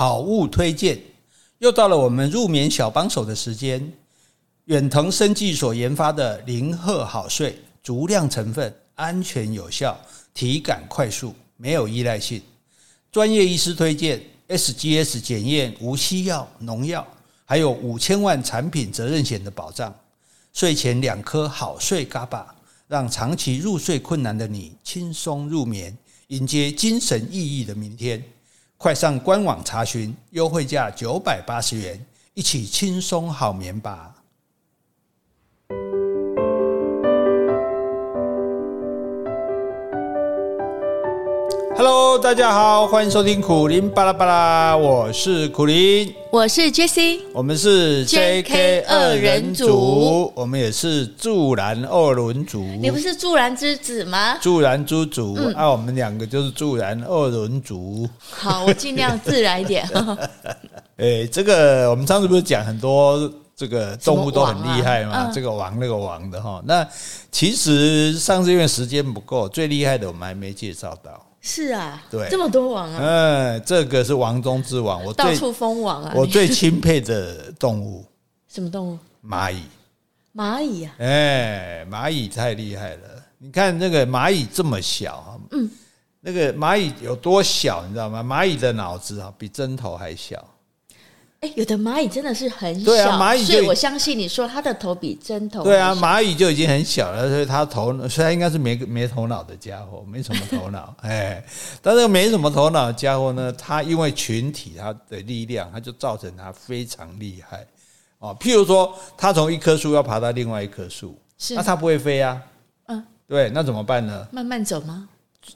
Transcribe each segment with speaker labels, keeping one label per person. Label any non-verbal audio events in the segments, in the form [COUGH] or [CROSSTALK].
Speaker 1: 好物推荐，又到了我们入眠小帮手的时间。远藤生技所研发的零赫好睡，足量成分，安全有效，体感快速，没有依赖性。专业医师推荐，SGS 检验无西药、农药，还有五千万产品责任险的保障。睡前两颗好睡嘎巴让长期入睡困难的你轻松入眠，迎接精神奕奕的明天。快上官网查询，优惠价九百八十元，一起轻松好眠吧。Hello，大家好，欢迎收听苦林巴拉巴拉，我是苦林，
Speaker 2: 我是 Jessie，
Speaker 1: 我们是 JK 二人组，我们也是助燃二轮组。
Speaker 2: 你不是助燃之子吗？
Speaker 1: 助燃之主，嗯、啊，我们两个就是助燃二轮组。
Speaker 2: 好，我尽量自然一点。[LAUGHS]
Speaker 1: 哎，这个我们上次不是讲很多这个动物都很厉害吗？啊、这个王那个王的哈，那其实上次因为时间不够，最厉害的我们还没介绍到。
Speaker 2: 是啊，
Speaker 1: 对，
Speaker 2: 这么多王啊！
Speaker 1: 嗯，这个是王中之王，我
Speaker 2: 到处封王啊！
Speaker 1: 我最钦佩的动物，
Speaker 2: 什么动物？
Speaker 1: 蚂蚁。
Speaker 2: 蚂蚁啊！
Speaker 1: 哎，蚂蚁太厉害了！你看那个蚂蚁这么小，嗯，那个蚂蚁有多小，你知道吗？蚂蚁的脑子啊，比针头还小。
Speaker 2: 哎，有的蚂蚁真的是很小，
Speaker 1: 对啊，蚂蚁，
Speaker 2: 所以我相信你说它的头比针头。
Speaker 1: 对啊，蚂蚁就已经很小了，所以它头，所以它应该是没没头脑的家伙，没什么头脑。[LAUGHS] 哎，但是没什么头脑的家伙呢，它因为群体它的力量，它就造成它非常厉害哦。譬如说，它从一棵树要爬到另外一棵树，是那它不会飞啊？嗯，对，那怎么办呢？
Speaker 2: 慢慢走吗？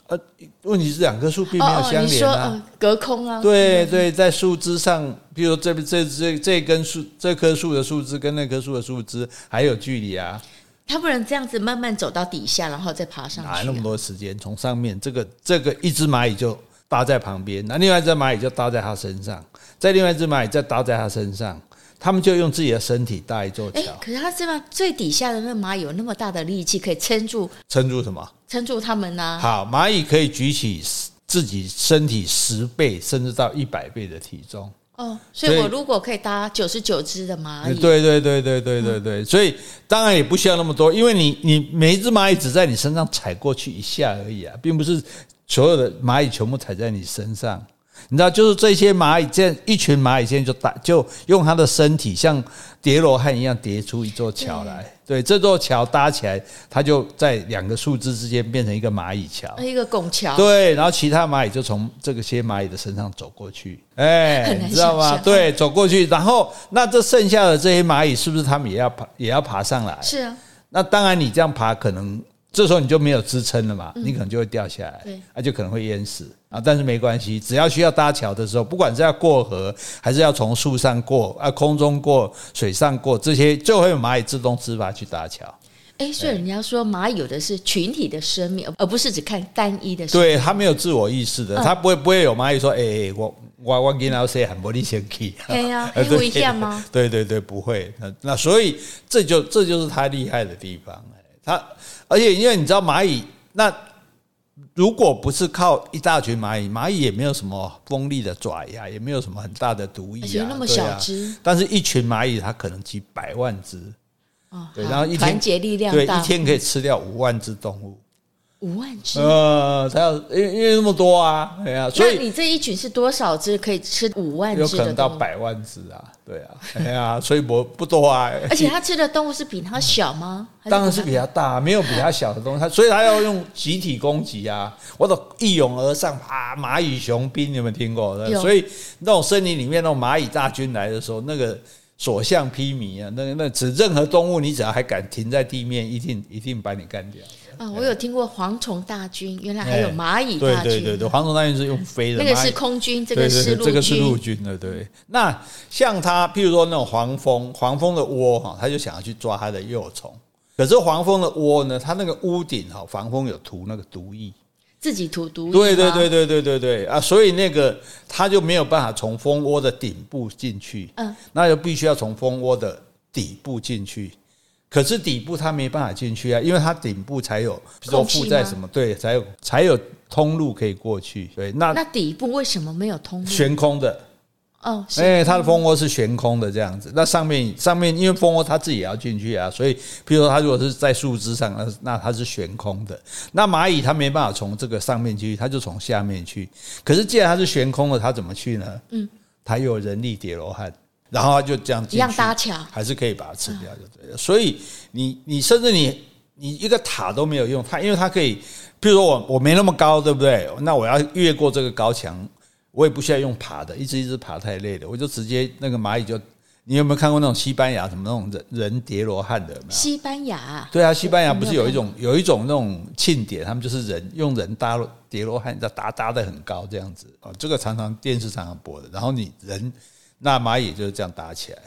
Speaker 1: 呃，问题是两棵树并没有相连啊，
Speaker 2: 哦哦、隔空啊。
Speaker 1: 对对，在树枝上，比如这这这这根树，这棵树的树枝跟那棵树的树枝还有距离啊。
Speaker 2: 它不能这样子慢慢走到底下，然后再爬上去，啊。哪
Speaker 1: 那么多时间？从上面这个这个一只蚂蚁就搭在旁边，那另外一只蚂蚁就搭在它身上，再另外一只蚂蚁再搭在它身上。他们就用自己的身体搭一座桥。
Speaker 2: 可是它这边最底下的那蚂蚁有那么大的力气，可以撑住？
Speaker 1: 撑住什么？
Speaker 2: 撑住它们呢、啊？
Speaker 1: 好，蚂蚁可以举起自己身体十倍甚至到一百倍的体重。
Speaker 2: 哦，所以我如果可以搭九十九只的蚂蚁，
Speaker 1: 对对对对对对对，所以当然也不需要那么多，因为你你每一只蚂蚁只在你身上踩过去一下而已啊，并不是所有的蚂蚁全部踩在你身上。你知道，就是这些蚂蚁，这样一群蚂蚁，现在就打，就用它的身体像叠罗汉一样叠出一座桥来。对，这座桥搭起来，它就在两个树枝之间变成一个蚂蚁桥，
Speaker 2: 一个拱桥。
Speaker 1: 对，然后其他蚂蚁就从这个些蚂蚁的身上走过去。哎，你知道吗？对，走过去，然后那这剩下的这些蚂蚁，是不是他们也要爬，也要爬上来？
Speaker 2: 是啊。
Speaker 1: 那当然，你这样爬可能。这时候你就没有支撑了嘛，你可能就会掉下来，那就可能会淹死啊。但是没关系，只要需要搭桥的时候，不管是要过河，还是要从树上过啊，空中过、水上过，这些就会有蚂蚁自动自发去搭桥。
Speaker 2: 哎，所以人家说蚂蚁有的是群体的生命，而不是只看单一的生命。
Speaker 1: 对，它没有自我意识的，它不会不会有蚂蚁说，哎，我我我跟老师很不离先去。[LAUGHS] [LAUGHS]
Speaker 2: 对呀，会危险吗？
Speaker 1: 对对对，不会。那所以这就这就是它厉害的地方。它，而且因为你知道蚂蚁，那如果不是靠一大群蚂蚁，蚂蚁也没有什么锋利的爪牙，也没有什么很大的毒液啊，
Speaker 2: 那么小只，
Speaker 1: 但是一群蚂蚁它可能几百万只，对，然后一天
Speaker 2: 团结力量大，
Speaker 1: 对，一天可以吃掉五万只动物。
Speaker 2: 五万只，
Speaker 1: 呃，才有因为因为那么多啊，对啊，所以
Speaker 2: 你这一群是多少只可以吃五万只？
Speaker 1: 有可能到百万只啊，对啊，对啊，[LAUGHS] 所以不不多啊。
Speaker 2: 而且它吃的动物是比它小吗？
Speaker 1: 当然是比它大，没有比它小的东西。它所以它要用集体攻击啊，[LAUGHS] 或者一拥而上，啊，蚂蚁雄兵，你有没有听过？所以那种森林里面那种蚂蚁大军来的时候，那个所向披靡啊，那那只任何动物，你只要还敢停在地面，一定一定把你干掉。
Speaker 2: 啊，我有听过蝗虫大军，原来还有蚂蚁大军。
Speaker 1: 对对对对，蝗虫大军是用飞的，
Speaker 2: 那个是空军，这个是
Speaker 1: 陆军。这个是陆军的。对，那像它，譬如说那种黄蜂，黄蜂的窝哈，它就想要去抓它的幼虫。可是黄蜂的窝呢，它那个屋顶哈，防蜂有涂那个毒液，
Speaker 2: 自己涂毒液。
Speaker 1: 对对对对对对对啊，所以那个它就没有办法从蜂窝的顶部进去。嗯，那就必须要从蜂窝的底部进去。可是底部它没办法进去啊，因为它顶部才有，比如说负债什么，对，才有才有通路可以过去。对，那
Speaker 2: 那底部为什么没有通路？
Speaker 1: 悬空的
Speaker 2: 哦，
Speaker 1: 哎，它的蜂窝是悬空的这样子。那上面上面因为蜂窝它自己也要进去啊，所以譬如说它如果是在树枝上，那那它是悬空的。那蚂蚁它没办法从这个上面去，它就从下面去。可是既然它是悬空的，它怎么去呢？嗯，它有人力叠罗汉，然后它就这样
Speaker 2: 一样搭桥，
Speaker 1: 还是可以把它吃掉就对了。所以你你甚至你你一个塔都没有用，它因为它可以，譬如说我我没那么高，对不对？那我要越过这个高墙。我也不需要用爬的，一直一直爬太累了，我就直接那个蚂蚁就，你有没有看过那种西班牙什么那种人人叠罗汉的？
Speaker 2: 西班牙？
Speaker 1: 对啊，西班牙不是有一种有一种那种庆典，他们就是人用人搭叠罗汉，搭搭的很高这样子啊，这个常常电视常常播的，然后你人那蚂蚁就是这样搭起来。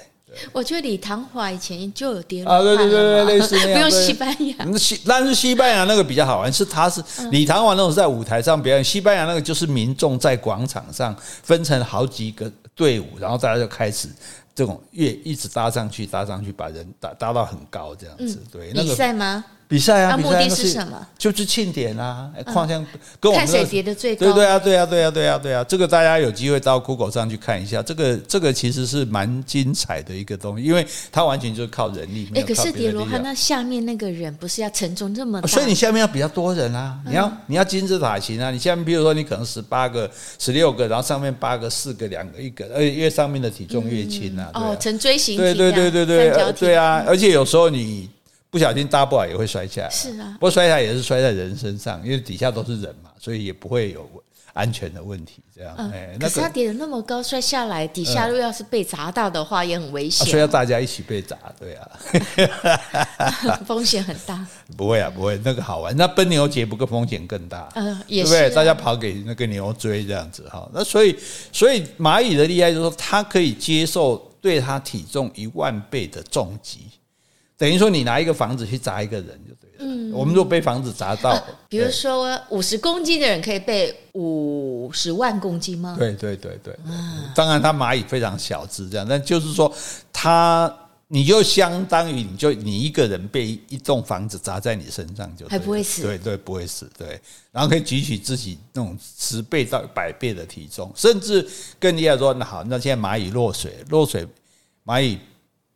Speaker 2: 我觉得李唐华以前就有叠
Speaker 1: 啊，对对对对，类似那样。
Speaker 2: 不用西班牙，
Speaker 1: 那西但是西班牙那个比较好玩，是他是李唐华那种是在舞台上表演，西班牙那个就是民众在广场上分成好几个队伍，然后大家就开始这种越一直搭上去，搭上去，把人搭搭到很高这样子。对，那个
Speaker 2: 比赛吗？
Speaker 1: 比赛啊，
Speaker 2: 目的是什么？
Speaker 1: 就是庆典啊，况且跟我们
Speaker 2: 看谁叠的最高。
Speaker 1: 对对啊，对啊，对啊，对啊，对啊，这个大家有机会到 Google 上去看一下，这个这个其实是蛮精彩的一个东西，因为它完全就是靠人力。哎，
Speaker 2: 可是叠罗汉那下面那个人不是要承重这么大？
Speaker 1: 所以你下面要比较多人啊，你要你要金字塔形啊，你下面比如说你可能十八个、十六个，然后上面八个、四个、两个、一个，而且越上面的体重越轻啊。
Speaker 2: 哦，呈锥形。
Speaker 1: 对对对对对，对啊，而且有时候你。不小心搭不好也会摔下来，
Speaker 2: 是啊，
Speaker 1: 不过摔下来也是摔在人身上，因为底下都是人嘛，所以也不会有安全的问题。这样，哎，
Speaker 2: 可是他叠的那么高，摔下来底下如果要是被砸到的话，也很危险。
Speaker 1: 所以要大家一起被砸，对啊，[LAUGHS]
Speaker 2: 风险很大。
Speaker 1: 不会啊，不会，那个好玩。那奔牛节不过风险更大，
Speaker 2: 嗯，也
Speaker 1: 是，对不对？大家跑给那个牛追这样子哈。那所以，所以蚂蚁的厉害就是说，它可以接受对它体重一万倍的重击。等于说，你拿一个房子去砸一个人就对了。嗯，我们如果被房子砸到，啊、
Speaker 2: 比如说五十公斤的人可以被五十万公斤吗？
Speaker 1: 对对对对，啊、当然，它蚂蚁非常小只，这样，但就是说，它你就相当于你就你一个人被一栋房子砸在你身上就
Speaker 2: 还不会死，
Speaker 1: 对对，不会死，对，然后可以举起自己那种十倍到百倍的体重，甚至更厉害说，那好，那现在蚂蚁落水，落水，蚂蚁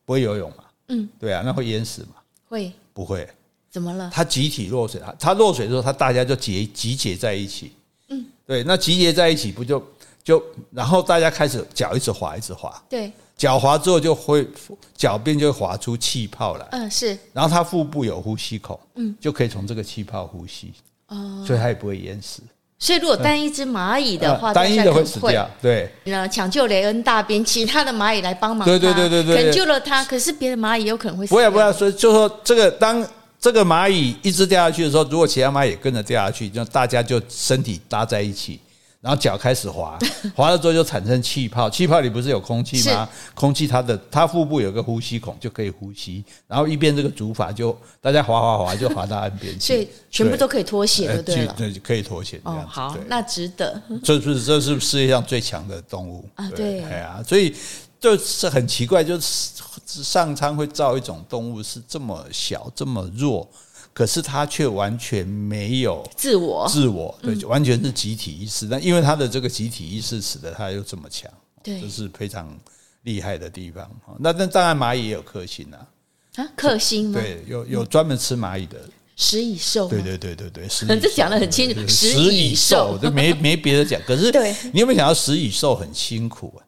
Speaker 1: 不会游泳嘛？嗯，对啊，那会淹死吗？
Speaker 2: 会
Speaker 1: 不会？
Speaker 2: 怎么了？
Speaker 1: 它集体落水，它它落水的时候，它大家就结集结在一起。嗯，对，那集结在一起不就就然后大家开始脚一直滑一直滑。
Speaker 2: 对，
Speaker 1: 脚滑之后就会脚边就会滑出气泡来。
Speaker 2: 嗯，是。
Speaker 1: 然后它腹部有呼吸孔，嗯，就可以从这个气泡呼吸。哦，所以它也不会淹死。
Speaker 2: 所以，如果单一只蚂蚁的话，
Speaker 1: 单一的会死掉。对，
Speaker 2: 那抢救雷恩大兵，其他的蚂蚁来帮忙，
Speaker 1: 对对对对对，
Speaker 2: 拯救了他。可是别的蚂蚁有可能会死。
Speaker 1: 不要不要，所以就说这个，当这个蚂蚁一只掉下去的时候，如果其他蚂蚁也跟着掉下去，就大家就身体搭在一起。然后脚开始滑，[LAUGHS] 滑了之后就产生气泡，气泡里不是有空气吗？空气它的它腹部有个呼吸孔，就可以呼吸。然后一边这个竹筏就大家滑滑滑就滑到岸边去，
Speaker 2: 所以全部都可以脱险了，对了，
Speaker 1: 对，可以脱险。哦，
Speaker 2: 好，那值得。
Speaker 1: 这是这是世界上最强的动物
Speaker 2: 啊，对，
Speaker 1: 哎呀，所以就是很奇怪，就是上苍会造一种动物是这么小这么弱。可是他却完全没有
Speaker 2: 自我，
Speaker 1: 自我对，完全是集体意识。但因为他的这个集体意识，使得他又这么强，对，这是非常厉害的地方。那那当然，蚂蚁也有克星啊，
Speaker 2: 啊，克星吗？
Speaker 1: 对，有有专门吃蚂蚁的 [LAUGHS]
Speaker 2: 食蚁兽。
Speaker 1: 对对对对对，
Speaker 2: 这讲的很清楚。食蚁兽，
Speaker 1: 就没没别的讲。可是，你有没有想到食蚁兽很辛苦啊？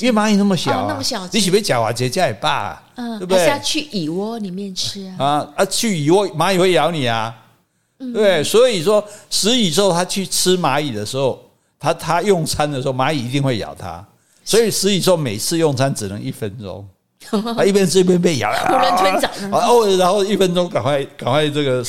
Speaker 1: 因为蚂蚁那么小，啊哦，那么小，你喜不是脚啊结痂也罢，嗯，对不对？
Speaker 2: 还是要去蚁窝里面吃啊？
Speaker 1: 啊啊，去蚁窝，蚂蚁会咬你啊，嗯、对，所以说食蚁兽它去吃蚂蚁的时候，它它用餐的时候，蚂蚁一定会咬它，所以食蚁兽每次用餐只能一分钟，[LAUGHS] 它一边吃一边被咬，
Speaker 2: 囫囵吞枣，
Speaker 1: 然后然后一分钟赶快赶快这个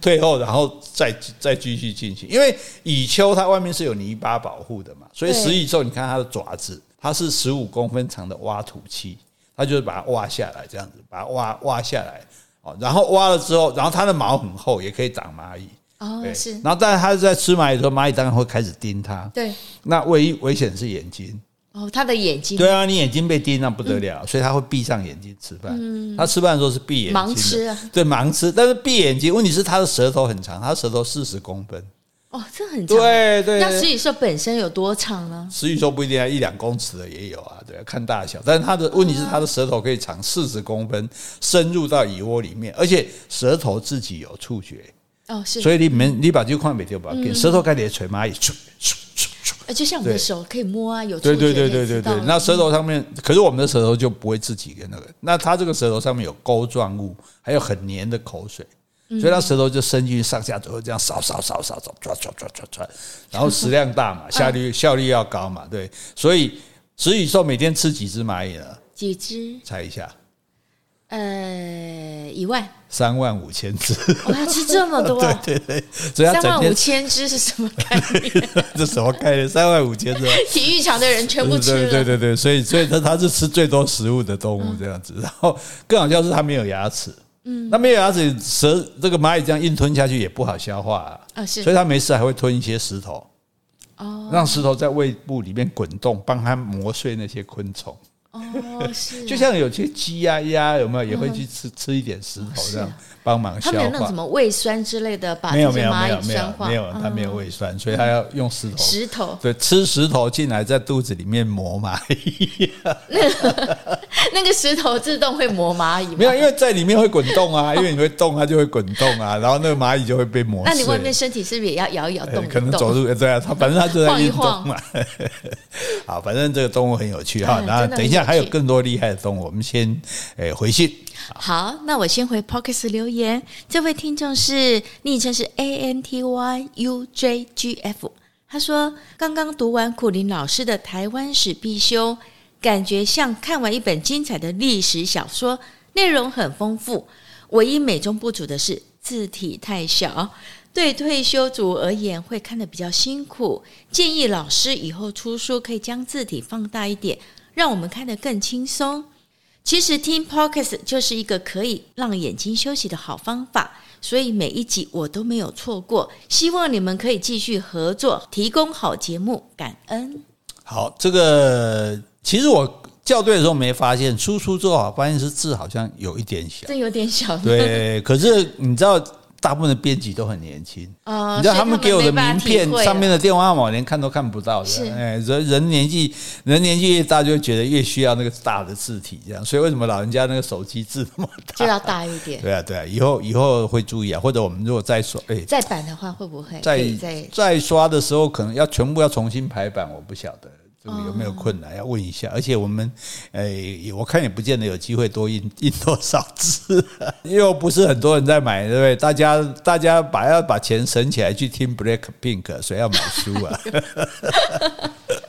Speaker 1: 退后，然后再再继续进行，因为蚁丘它外面是有泥巴保护的嘛，所以食蚁兽你看它的爪子。它是十五公分长的挖土器，它就是把它挖下来，这样子把它挖挖下来，哦，然后挖了之后，然后它的毛很厚，也可以长蚂蚁。
Speaker 2: 哦，是。
Speaker 1: 然后，但是它在吃蚂蚁的时候，蚂蚁当然会开始叮它。
Speaker 2: 对。
Speaker 1: 那唯一危险是眼睛。
Speaker 2: 哦，它的眼睛。
Speaker 1: 对啊，你眼睛被叮那不得了，嗯、所以它会闭上眼睛吃饭。嗯。它吃饭的时候是闭眼睛。盲
Speaker 2: 吃啊。
Speaker 1: 对，盲吃，但是闭眼睛，问题是它的舌头很长，它的舌头四十公分。
Speaker 2: 哦，这很长。
Speaker 1: 对对。
Speaker 2: 那食蚁兽本身有多长呢？
Speaker 1: 食蚁兽不一定要一两公尺的也有啊，对，看大小。但是它的问题是，它的舌头可以长四十公分，深入到蚁窝里面，而且舌头自己有触觉。
Speaker 2: 哦，是。
Speaker 1: 所以你们你把这块没丢吧，给舌头盖点锤蚂蚁，
Speaker 2: 呃，就像我们的手可以摸啊，有触觉。
Speaker 1: 对对对对对对。那舌头上面，可是我们的舌头就不会自己跟那个。那它这个舌头上面有钩状物，还有很黏的口水。所以它舌头就伸进去，上下左右这样扫扫扫扫扫，抓抓抓抓抓，然后食量大嘛，效率效率要高嘛，对。所以食蚁兽每天吃几只蚂蚁呢？
Speaker 2: 几只？
Speaker 1: 猜一下。
Speaker 2: 呃，一万。
Speaker 1: 三万五千只。
Speaker 2: 我要吃这么多？[LAUGHS]
Speaker 1: 对对对。所以它
Speaker 2: 三万五千只是什么概念？[LAUGHS]
Speaker 1: 这什么概念？三万五千只。
Speaker 2: 体育场的人全部吃了。
Speaker 1: 对对对对，所以所以它它是吃最多食物的动物这样子。然后更好笑是它没有牙齿。嗯，那没有牙齿，蛇这个蚂蚁这样硬吞下去也不好消化啊，啊是，所以它没事还会吞一些石头，哦，让石头在胃部里面滚动，帮它磨碎那些昆虫。
Speaker 2: 哦，是，[LAUGHS]
Speaker 1: 就像有些鸡呀鸭有没有也会去吃吃一点石头这样帮忙消化。它
Speaker 2: 有那种什么胃酸之类的，把
Speaker 1: 没有没有没有没有没有，它没有胃酸，所以它要用石头。
Speaker 2: 石头
Speaker 1: 对，吃石头进来在肚子里面磨蚂蚁。[LAUGHS]
Speaker 2: 那个石头自动会磨蚂蚁吗？
Speaker 1: 没有，因为在里面会滚动啊，[LAUGHS] 因为你会动，它就会滚动啊，然后那个蚂蚁就会被磨碎。
Speaker 2: 那你外面身体是不是也要摇一摇动一动？
Speaker 1: 可能走路对啊，它反正它就在运动嘛。[LAUGHS] 好，反正这个动物很有趣哈。然后等一下还有更多厉害的动物，我们先诶回信。
Speaker 2: 好，那我先回 p o c k e t 留言。这位听众是昵称是 A N T Y U J G F，他说刚刚读完苦林老师的台湾史必修。感觉像看完一本精彩的历史小说，内容很丰富。唯一美中不足的是字体太小，对退休族而言会看得比较辛苦。建议老师以后出书可以将字体放大一点，让我们看得更轻松。其实听 Podcast 就是一个可以让眼睛休息的好方法，所以每一集我都没有错过。希望你们可以继续合作，提供好节目，感恩。
Speaker 1: 好，这个。其实我校对的时候没发现，输出之后，发现是字好像有一点小，
Speaker 2: 这有点小。
Speaker 1: 对，可是你知道，大部分的编辑都很年轻，你知道他们给我的名片上面的电话号码，我连看都看不到的。哎，人人年纪人年纪越大，就会觉得越需要那个大的字体，这样。所以为什么老人家那个手机字那么大？
Speaker 2: 就要大一点。
Speaker 1: 对啊，对啊，以后以后会注意啊。或者我们如果再刷，哎，
Speaker 2: 再版的话会不会
Speaker 1: 再再刷的时候，可能要全部要重新排版？我不晓得。有没有困难？要问一下。而且我们，诶，我看也不见得有机会多印 [LAUGHS] 印多少字，[LAUGHS] 又不是很多人在买，对不对？大家大家把要把钱省起来去听 Blackpink，谁要买书啊？[LAUGHS]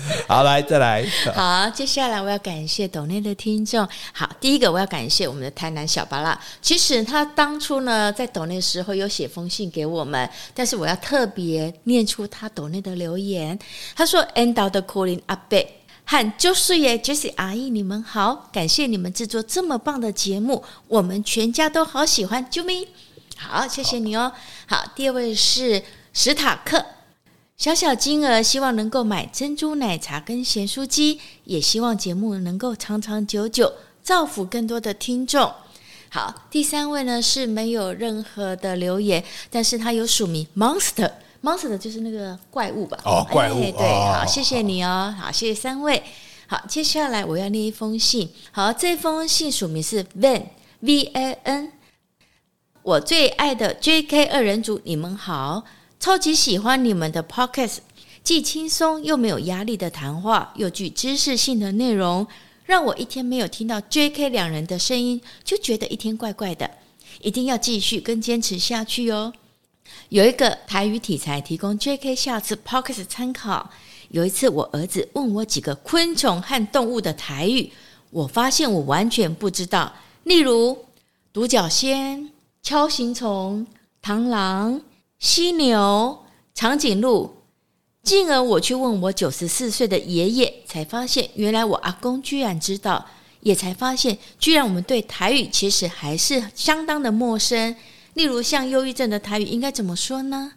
Speaker 1: [LAUGHS] 好，来再来。
Speaker 2: 好，接下来我要感谢斗内的听众。好，第一个我要感谢我们的台南小巴拉。其实他当初呢，在斗内的时候有写封信给我们，但是我要特别念出他斗内的留言。他说：“End of the calling 阿伯和就是耶，Jessie 阿姨，你们好，感谢你们制作这么棒的节目，我们全家都好喜欢。啾咪，好，谢谢你哦。好，第二位是史塔克。”小小金额，希望能够买珍珠奶茶跟咸酥鸡，也希望节目能够长长久久，造福更多的听众。好，第三位呢是没有任何的留言，但是他有署名 Monster，Monster 就是那个怪物吧？
Speaker 1: 哦，怪物，
Speaker 2: 哎、对，好，谢谢你哦，好，谢谢三位。好，接下来我要念一封信。好，这封信署名是 Van，V A N。我最爱的 J K 二人组，你们好。超级喜欢你们的 podcast，既轻松又没有压力的谈话，又具知识性的内容，让我一天没有听到 JK 两人的声音，就觉得一天怪怪的。一定要继续跟坚持下去哦。有一个台语题材提供 JK 下次 podcast 参考。有一次我儿子问我几个昆虫和动物的台语，我发现我完全不知道，例如独角仙、锹形虫、螳螂。犀牛、长颈鹿，进而我去问我九十四岁的爷爷，才发现原来我阿公居然知道，也才发现居然我们对台语其实还是相当的陌生。例如像忧郁症的台语应该怎么说呢？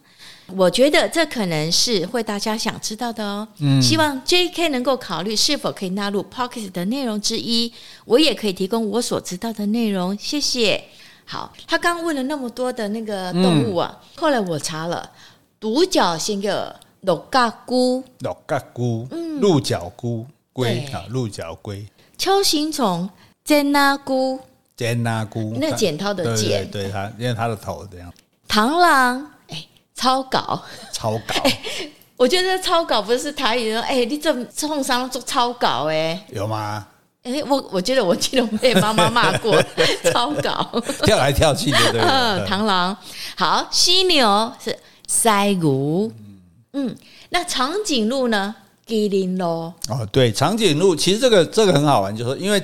Speaker 2: 我觉得这可能是会大家想知道的哦。嗯，希望 JK 能够考虑是否可以纳入 Podcast 的内容之一，我也可以提供我所知道的内容。谢谢。好，他刚问了那么多的那个动物啊，嗯、后来我查了，独角仙叫鹿角菇，
Speaker 1: 鹿角龟，鹿角菇，龟啊，鹿角龟。
Speaker 2: 锹形虫，尖拉菇，
Speaker 1: 尖拉菇，
Speaker 2: 那剪刀的剪，
Speaker 1: 对它，因为它的头这样。
Speaker 2: 螳螂，哎，草稿，
Speaker 1: 草稿。[LAUGHS]
Speaker 2: 我觉得草稿不是台语说，哎，你这创伤做草稿，哎，
Speaker 1: 有吗？
Speaker 2: 哎，我我觉得我记得我被妈妈骂过，[LAUGHS] 超搞，
Speaker 1: 跳来跳去的，对不对？
Speaker 2: 嗯，螳螂，好，犀牛是犀牛，嗯，那长颈鹿呢？麒麟咯。
Speaker 1: 哦，对，长颈鹿其实这个这个很好玩，就是，因为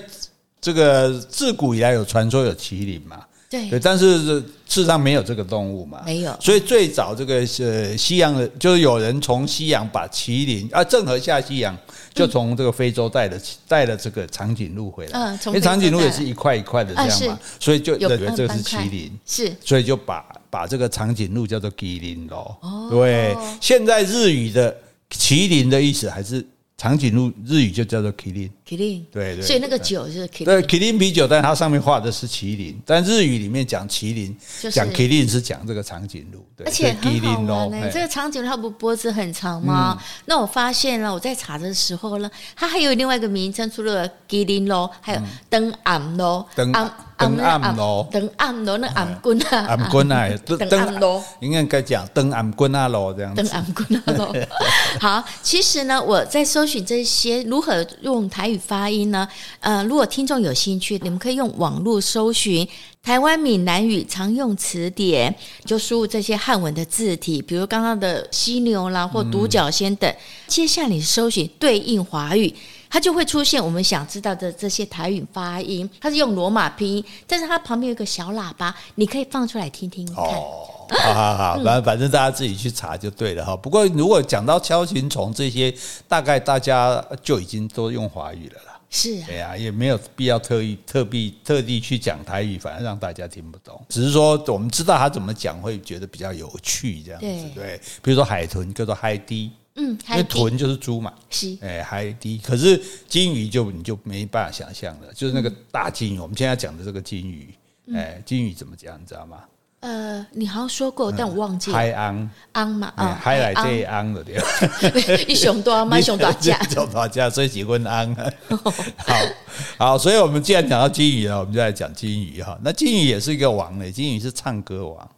Speaker 1: 这个自古以来有传说有麒麟嘛。
Speaker 2: 对，
Speaker 1: 对，但是事实上没有这个动物嘛，
Speaker 2: 没有，
Speaker 1: 所以最早这个呃西洋的，就是有人从西洋把麒麟啊，郑和下西洋就从这个非洲带了带了这个长颈鹿回来，嗯，因为长颈鹿也是一块一块的这样嘛，所以就认为这个是麒麟，
Speaker 2: 是，
Speaker 1: 所以就把把这个长颈鹿叫做麒麟咯。哦，对，现在日语的麒麟的意思还是。长颈鹿日语就叫做麒麟，
Speaker 2: 麒麟，
Speaker 1: 对对，
Speaker 2: 所以那个酒就是麒麟，
Speaker 1: 对，麒麟啤酒，但它上面画的是麒麟，但日语里面讲麒麟，讲麒麟是讲这个长颈鹿，对，
Speaker 2: 而且很好玩呢。这个长颈鹿它不脖子很长吗？那我发现了，我在查的时候呢，它还有另外一个名称，除了麒麟咯，还有灯暗咯，灯暗。灯暗咯，灯暗咯，那暗棍啊，
Speaker 1: 暗棍啊，[LAUGHS] 灯暗咯，应该该讲灯暗棍啊咯，这样子。灯暗棍啊咯。[LAUGHS]
Speaker 2: 好，其实呢，我在搜寻这些如何用台语发音呢？呃，如果听众有兴趣，你们可以用网络搜寻台湾闽南语常用词典，就输入这些汉文的字体，比如刚刚的犀牛啦或独角仙等。接下来你搜寻对应华语。它就会出现我们想知道的这些台语发音，它是用罗马拼音，但是它旁边有个小喇叭，你可以放出来听听看。
Speaker 1: 哦，好好好，反反正大家自己去查就对了哈。不过如果讲到敲形虫这些，大概大家就已经都用华语了啦。
Speaker 2: 是啊，
Speaker 1: 对啊，也没有必要特意特地特地去讲台语，反而让大家听不懂。只是说我们知道他怎么讲，会觉得比较有趣这样子。对，对，比如说海豚叫做海滴。
Speaker 2: 嗯，
Speaker 1: 因为豚就是猪嘛，
Speaker 2: 是，
Speaker 1: 哎，海滴。可是金鱼就你就没办法想象了，就是那个大金鱼，我们现在讲的这个金鱼，哎，金鱼怎么讲，你知道吗？
Speaker 2: 呃，你好像说过，但我忘记了。
Speaker 1: 海昂
Speaker 2: 昂嘛，啊，
Speaker 1: 海来这昂的对吧？[LAUGHS]
Speaker 2: 一熊多，买熊多价，[LAUGHS]
Speaker 1: 熊多价，所以结婚昂。[LAUGHS] 好好，所以我们既然讲到金鱼了，我们就来讲金鱼哈。那金鱼也是一个王嘞，金鱼是唱歌王。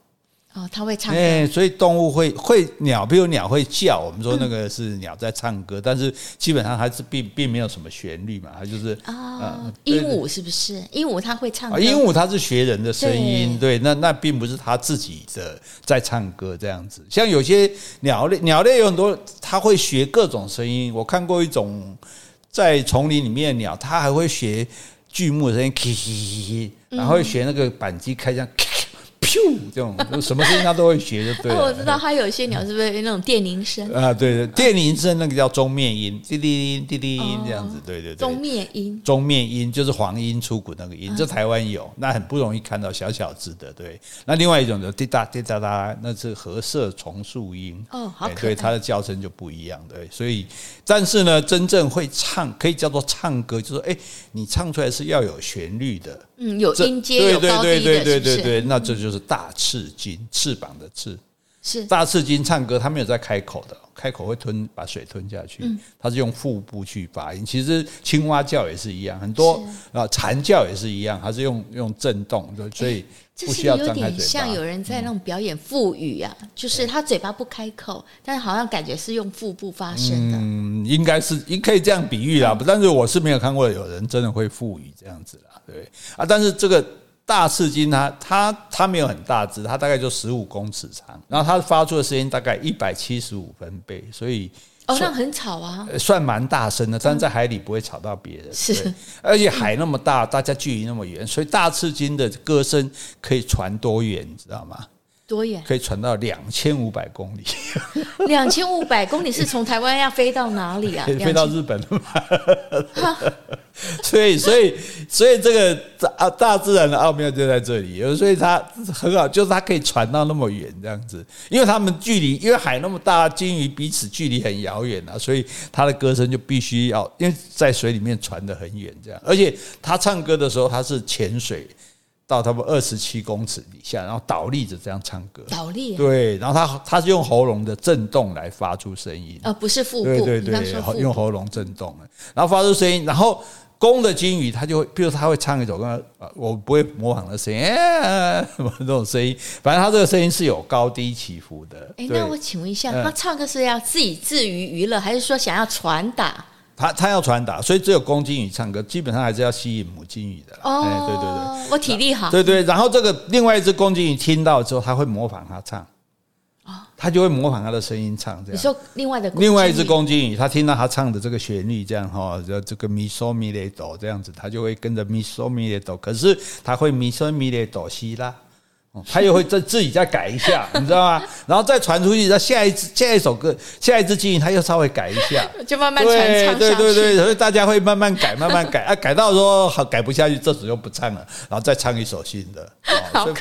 Speaker 2: 哦，它会唱歌，
Speaker 1: 哎，所以动物会会鸟，比如鸟会叫，我们说那个是鸟在唱歌，但是基本上还是并并没有什么旋律嘛，它就是
Speaker 2: 啊，鹦鹉是不是？鹦鹉它会唱歌，
Speaker 1: 鹦鹉它是学人的声音，对，那那并不是它自己的在唱歌这样子。像有些鸟类，鸟类有很多，它会学各种声音。我看过一种在丛林里面的鸟，它还会学锯木的声音，然后会学那个扳机开这样。[LAUGHS] 咻，这种什么声音它都会学，就对了。
Speaker 2: 我知道它有一些鸟是不是那种电铃声
Speaker 1: 啊？对对，电铃声那个叫中面音，滴滴滴滴音这样子，对对对。
Speaker 2: 中面音，
Speaker 1: 中面音就是黄莺出谷那个音，这台湾有，那很不容易看到小小只的。对，那另外一种就滴答滴答答，那是褐色重树音。
Speaker 2: 哦，好可爱。
Speaker 1: 对，它的叫声就不一样。对，所以但是呢，真正会唱可以叫做唱歌，就是哎，你唱出来是要有旋律的。
Speaker 2: 嗯，有音阶，有高低的，
Speaker 1: 对对对对，那这就是大翅金，翅膀的翅。是大赤鲸唱歌，它没有在开口的，开口会吞把水吞下去。它是用腹部去发音。其实青蛙叫也是一样，很多啊蝉叫也是一样，它是用用震动，所以不需要张开嘴巴。
Speaker 2: 有点像有人在那种表演腹语啊，就是他嘴巴不开口，但是好像感觉是用腹部发声的。
Speaker 1: 嗯，应该是也可以这样比喻啦，但是我是没有看过有人真的会腹语这样子啦，对啊，但是这个。大赤金它它它没有很大只，它大概就十五公尺长，然后它发出的声音大概一百七十五分贝，所以
Speaker 2: 哦，那很吵啊，
Speaker 1: 算蛮大声的，但是在海里不会吵到别人。是，而且海那么大，大家距离那么远，所以大赤鲸的歌声可以传多远，你知道吗？
Speaker 2: 多远？
Speaker 1: 可以传到两千五百公里。[LAUGHS] [LAUGHS]
Speaker 2: 两千五百公里是从台湾要飞到哪里啊？
Speaker 1: 可以飞到日本了吗？[LAUGHS] 所以，所以，所以这个大大自然的奥妙就在这里。所以它很好，就是它可以传到那么远这样子。因为它们距离，因为海那么大，鲸鱼彼此距离很遥远啊，所以它的歌声就必须要因为在水里面传得很远这样。而且它唱歌的时候，它是潜水。到差不多二十七公尺以下，然后倒立着这样唱歌。
Speaker 2: 倒立、啊。
Speaker 1: 对，然后他他是用喉咙的震动来发出声音，
Speaker 2: 呃，不是腹部，
Speaker 1: 对对对，用喉咙震动，然后发出声音，然后公的金鱼它就会，比如它会唱一首歌，我不会模仿的声音，什么这种声音，反正它这个声音是有高低起伏的。
Speaker 2: 哎，那我请问一下，他唱歌是要自己自娱娱乐，还是说想要传达？
Speaker 1: 他他要传达，所以只有公金鱼唱歌，基本上还是要吸引母金鱼的。
Speaker 2: 哦，对对对，我体力好。
Speaker 1: 对对，然后这个另外一只公金鱼听到之后，他会模仿他唱。哦，他就会模仿他的声音唱。这样。
Speaker 2: 你说另外的
Speaker 1: 另外一只公金鱼，他听到他唱的这个旋律，这样哈，就这个咪嗦咪来哆这样子，他就会跟着咪嗦咪来哆。可是他会咪嗦咪来哆西啦。他又会再自己再改一下，[LAUGHS] 你知道吗？然后再传出去，再下一支下一首歌，下一支金鱼，他又稍微改一下，[LAUGHS]
Speaker 2: 就慢慢传唱
Speaker 1: 对对对对，所以大家会慢慢改，[LAUGHS] 慢慢改啊，改到说好改不下去，这时候不唱了，然后再唱一首新的。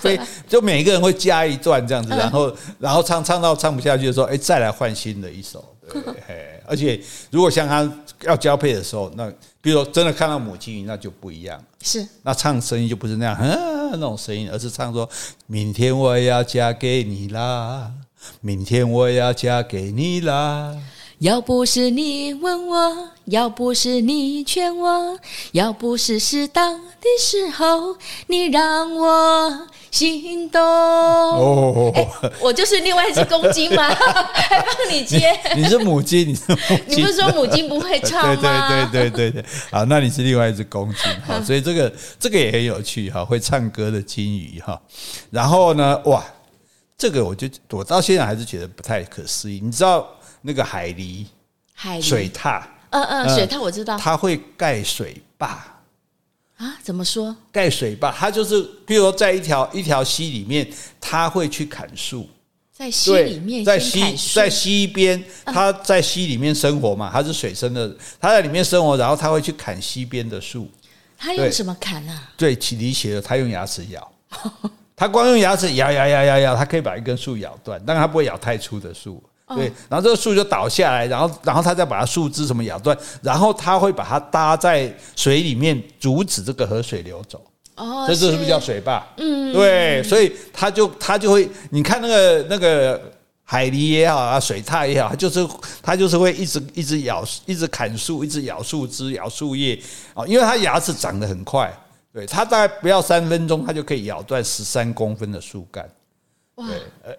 Speaker 1: 所以就每一个人会加一段这样子，然后然后唱唱到唱不下去的时候，哎，再来换新的一首。对，而且如果像他要交配的时候，那比如说真的看到母鸡鱼，那就不一样。
Speaker 2: 是，
Speaker 1: 那唱声音就不是那样，嗯，那种声音，而是唱说：“明天我要嫁给你啦，明天我要嫁给你啦。”
Speaker 2: 要不是你问我，要不是你劝我，要不是适当的时候，你让我心动。哦，我就是另外一只公鸡吗？[LAUGHS] 还帮你接
Speaker 1: 你？你是母鸡，你。
Speaker 2: 你不是说母鸡不会唱吗？
Speaker 1: 对对对对对对。好，那你是另外一只公鸡。[LAUGHS] 好，所以这个这个也很有趣哈，会唱歌的金鱼哈。然后呢，哇，这个我就我到现在还是觉得不太可思议。你知道？那个海狸，
Speaker 2: 海
Speaker 1: 水獭，
Speaker 2: 嗯嗯，水獭我知道，
Speaker 1: 它会盖水坝
Speaker 2: 啊？怎么说？
Speaker 1: 盖水坝，它就是，比如说在一条一条溪里面，它会去砍树，
Speaker 2: 在溪里面，
Speaker 1: 在溪在溪边，他在溪里面生活嘛，他是水生的，他在里面生活，然后他会去砍溪边的树。
Speaker 2: 他用什么砍啊？
Speaker 1: 对，起离奇了，他用牙齿咬，他光用牙齿咬咬咬咬咬，他可以把一根树咬断，但他不会咬太粗的树。对，然后这个树就倒下来，然后，然后他再把它树枝什么咬断，然后他会把它搭在水里面，阻止这个河水流走。哦，这是不是叫水坝？嗯，对，所以他就他就会，你看那个那个海狸也好啊，水獭也好，它就是它就是会一直一直咬，一直砍树，一直咬树枝、咬树叶哦，因为它牙齿长得很快，对，它大概不要三分钟，它就可以咬断十三公分的树干。哇，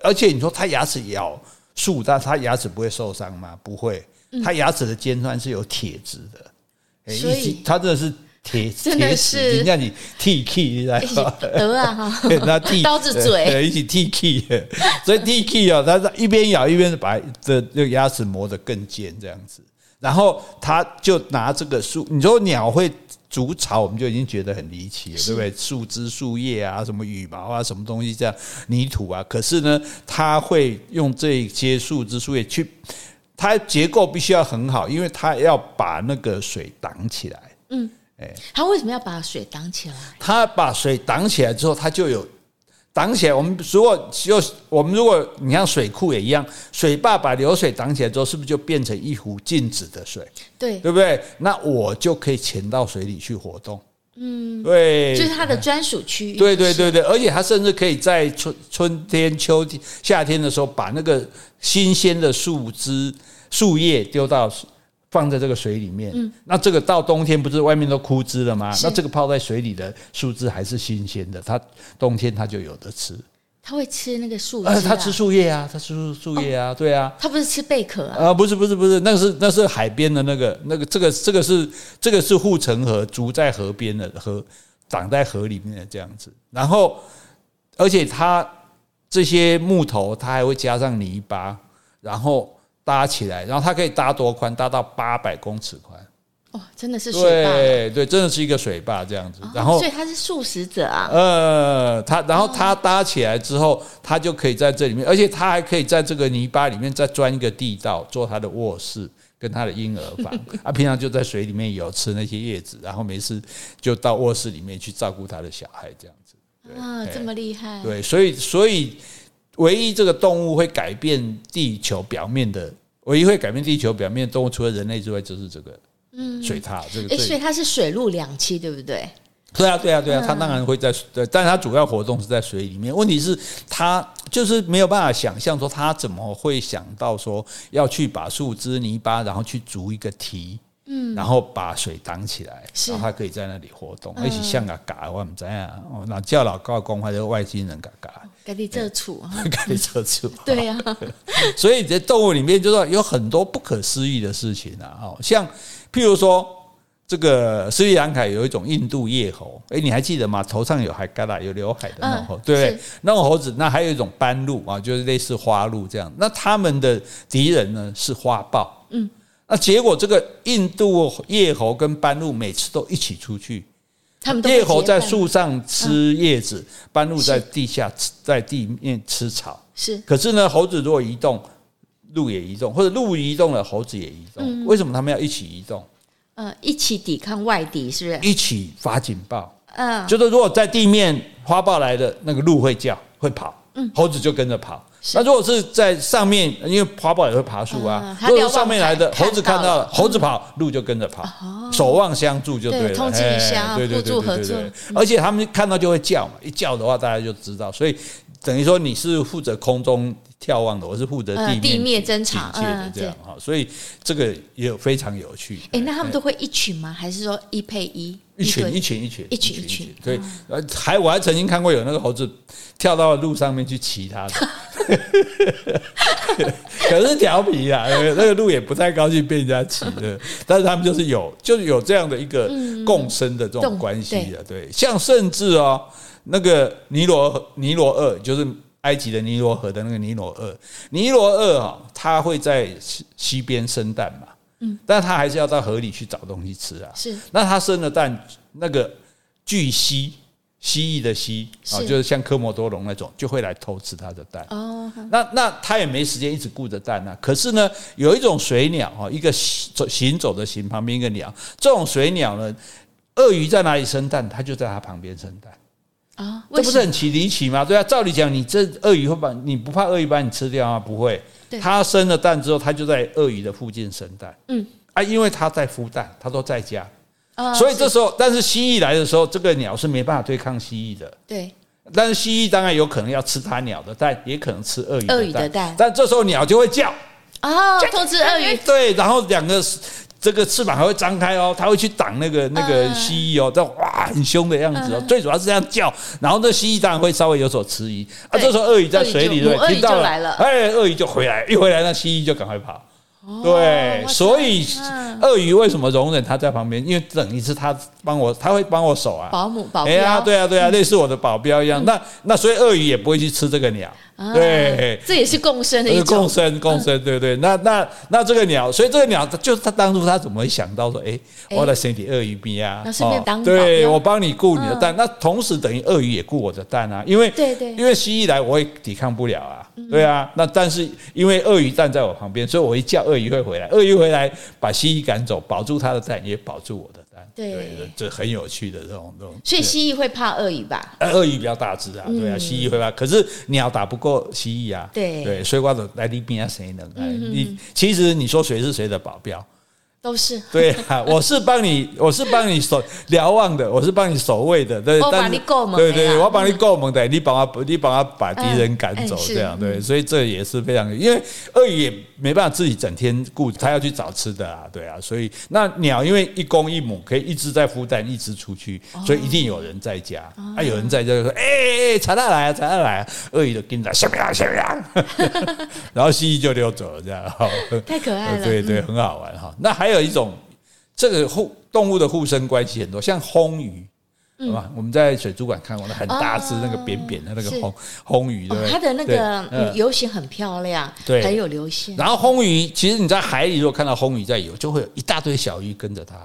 Speaker 1: 而且你说它牙齿咬。树，但它牙齿不会受伤吗？不会，它牙齿的尖端是有铁质的，所以它真的是铁 [LAUGHS] 铁齿，人家你剃 K 来
Speaker 2: 得啊 [LAUGHS] 哈，
Speaker 1: 那剃 [LAUGHS]
Speaker 2: 刀子嘴。
Speaker 1: 一起剃 K，所以剃 K 啊，它一边咬一边把这这牙齿磨得更尖这样子，然后他就拿这个树，你说鸟会。筑巢我们就已经觉得很离奇了，对不对？树枝、树叶啊，什么羽毛啊，什么东西这样泥土啊，可是呢，它会用这些树枝、树叶去，它结构必须要很好，因为它要把那个水挡起来。嗯，哎，
Speaker 2: 它为什么要把水挡起来？
Speaker 1: 它把水挡起来之后，它就有。挡起来，我们如果就我们如果你像水库也一样，水坝把流水挡起来之后，是不是就变成一湖静止的水？
Speaker 2: 对，
Speaker 1: 对不对？那我就可以潜到水里去活动。嗯，对，
Speaker 2: 就是它的专属区域。
Speaker 1: 对对对对，而且它甚至可以在春春天、秋天、夏天的时候，把那个新鲜的树枝、树叶丢到。放在这个水里面，嗯，那这个到冬天不是外面都枯枝了吗？那这个泡在水里的树枝还是新鲜的，它冬天它就有得吃。
Speaker 2: 它会吃那个树呃，
Speaker 1: 他吃树叶啊，他吃树叶啊，对啊。
Speaker 2: 他不是吃贝壳啊？
Speaker 1: 啊，不是不是不是，那是那是海边的那个那个这个这个是这个是护城河筑在河边的河长在河里面的这样子，然后而且它这些木头它还会加上泥巴，然后。搭起来，然后它可以搭多宽？搭到八百公尺宽。
Speaker 2: 哦，真的是水坝。
Speaker 1: 对对，真的是一个水坝这样子。然后，
Speaker 2: 所以他是素食者啊。
Speaker 1: 呃，他然后他搭起来之后，他就可以在这里面，而且他还可以在这个泥巴里面再钻一个地道，做他的卧室跟他的婴儿房。[LAUGHS] 啊，平常就在水里面游，吃那些叶子，然后没事就到卧室里面去照顾他的小孩这样子。
Speaker 2: 啊，这么厉害。
Speaker 1: 对，所以所以。唯一这个动物会改变地球表面的，唯一会改变地球表面的动物，除了人类之外，就是这个，嗯，水獭这个。
Speaker 2: 哎，所以它是水陆两栖，对不对？
Speaker 1: 对啊，对啊，对啊，它当然会在，但是它主要活动是在水里面。问题是，它就是没有办法想象说，它怎么会想到说要去把树枝、泥巴，然后去筑一个堤，嗯，然后把水挡起来，然后它可以在那里活动。而且像个嘎，我们怎样？那叫老高公还是外星人嘎嘎？
Speaker 2: 给你这处，
Speaker 1: 给你这处，
Speaker 2: 对呀。[LAUGHS]
Speaker 1: 所以在动物里面，就是有很多不可思议的事情啊，哦，像譬如说。这个斯里兰卡有一种印度叶猴，诶，你还记得吗？头上有海疙瘩、有刘海的那种猴，对不对？那种猴子，那还有一种斑鹿啊，就是类似花鹿这样。那他们的敌人呢是花豹。嗯，那结果这个印度叶猴跟斑鹿每次都一起出去，他们叶猴在树上吃叶子，斑鹿在地下吃，在地面吃草。是，可是呢，猴子如果移动，鹿也移动，或者鹿移动了，猴子也移动。为什么他们要一起移动？
Speaker 2: 呃，一起抵抗外敌，是不是？
Speaker 1: 一起发警报。嗯，就是如果在地面花豹来的那个鹿会叫会跑，嗯，猴子就跟着跑。那如果是在上面，因为花豹也会爬树啊，如果上面来的猴子看到了，猴子跑，鹿就跟着跑，守望相助就对了。
Speaker 2: 通知一下，互助合作。
Speaker 1: 而且他们看到就会叫嘛，一叫的话大家就知道。所以等于说你是负责空中眺望的，我是负责地面
Speaker 2: 地面侦查
Speaker 1: 的这样哈。所以这个也有非常有趣。
Speaker 2: 哎，那他们都会一群吗？还是说一配一？
Speaker 1: 一群一群一群
Speaker 2: 一群一群。
Speaker 1: 对，还我还曾经看过有那个猴子跳到路上面去骑它的。[LAUGHS] 可是调皮啊，[LAUGHS] 那个路也不太高兴被人家骑的，但是他们就是有，就是有这样的一个共生的这种关系的，对，像甚至哦，那个尼罗尼罗二，就是埃及的尼罗河的那个尼罗二，尼罗二啊，它会在西西边生蛋嘛，嗯，但它还是要到河里去找东西吃啊，是，那它生的蛋，那个巨蜥。蜥蜴的蜥啊，就是像科摩多龙那种，就会来偷吃它的蛋。哦，那那它也没时间一直顾着蛋啊。可是呢，有一种水鸟哈，一个走行走的行旁边一个鸟，这种水鸟呢，鳄鱼在哪里生蛋，它就在它旁边生蛋。啊，这不是很奇离奇吗？对啊，照理讲，你这鳄鱼会把你不怕鳄鱼把你吃掉吗？不会，它生了蛋之后，它就在鳄鱼的附近生蛋。嗯，啊，因为它在孵蛋，它都在家。所以这时候，但是蜥蜴来的时候，这个鸟是没办法对抗蜥蜴的。对。但是蜥蜴当然有可能要吃它鸟的蛋，也可能吃鳄鱼的蛋。鳄鱼的蛋。但这时候鸟就会叫。
Speaker 2: 哦，偷吃鳄鱼。
Speaker 1: 对，然后两个这个翅膀还会张开哦，它会去挡那个那个蜥蜴哦，这哇很凶的样子哦。最主要是这样叫，然后那蜥蜴当然会稍微有所迟疑。啊，这时候鳄鱼在水里对，听到了，哎，鳄鱼就回来，一回来那蜥蜴就赶快跑。对，所以鳄鱼为什么容忍它在旁边？因为等于是它帮我，它会帮我守啊，
Speaker 2: 保姆、保镖。
Speaker 1: 哎呀，对啊，对啊，类似我的保镖一样。那那所以鳄鱼也不会去吃这个鸟。对，
Speaker 2: 这也是共生的一种。
Speaker 1: 共生，共生，对不对？那那那这个鸟，所以这个鸟，就是他当初他怎么会想到说，哎，我来生点鳄鱼边啊？
Speaker 2: 那顺便当
Speaker 1: 对我帮你顾你的蛋，那同时等于鳄鱼也顾我的蛋啊，因为对对，因为蜥蜴来我也抵抗不了啊。对啊，那但是因为鳄鱼蛋在我旁边，所以我一叫鳄鱼会回来，鳄鱼回来把蜥蜴赶走，保住它的蛋，也保住我的蛋。对，这很有趣的这种这种。
Speaker 2: 所以蜥蜴会怕鳄鱼吧？
Speaker 1: 鳄鱼比较大只啊，对啊，蜥蜴会怕。可是鸟打不过蜥蜴啊。对对，所以我的来你边啊，谁能？你其实你说谁是谁的保镖？
Speaker 2: 都是
Speaker 1: 对啊，我是帮你，我是帮你守瞭望的，我是帮你守卫的。对，
Speaker 2: 我帮你过门。
Speaker 1: 对对，我帮你够猛的，你帮我，你帮我把敌人赶走，这样对。所以这也是非常，因为鳄鱼也没办法自己整天顾，它要去找吃的啊，对啊。所以那鸟因为一公一母，可以一直在孵蛋，一直出去，所以一定有人在家。啊，有人在家就说：“哎哎哎，查到来啊，查到来啊！”鳄鱼就跟着，小呀小呀，[LAUGHS] 然后蜥蜴就溜走了，这样。
Speaker 2: 太可爱了。
Speaker 1: 对对，很好玩哈。那还。还有一种，这个互动物的互生关系很多，像烘鱼，好吧？我们在水族馆看过，那很大只，那个扁扁的那个红红鱼，对，
Speaker 2: 它的那个游行很漂亮，对，很有流线。
Speaker 1: 然后红鱼，其实你在海里如果看到红鱼在游，就会有一大堆小鱼跟着它。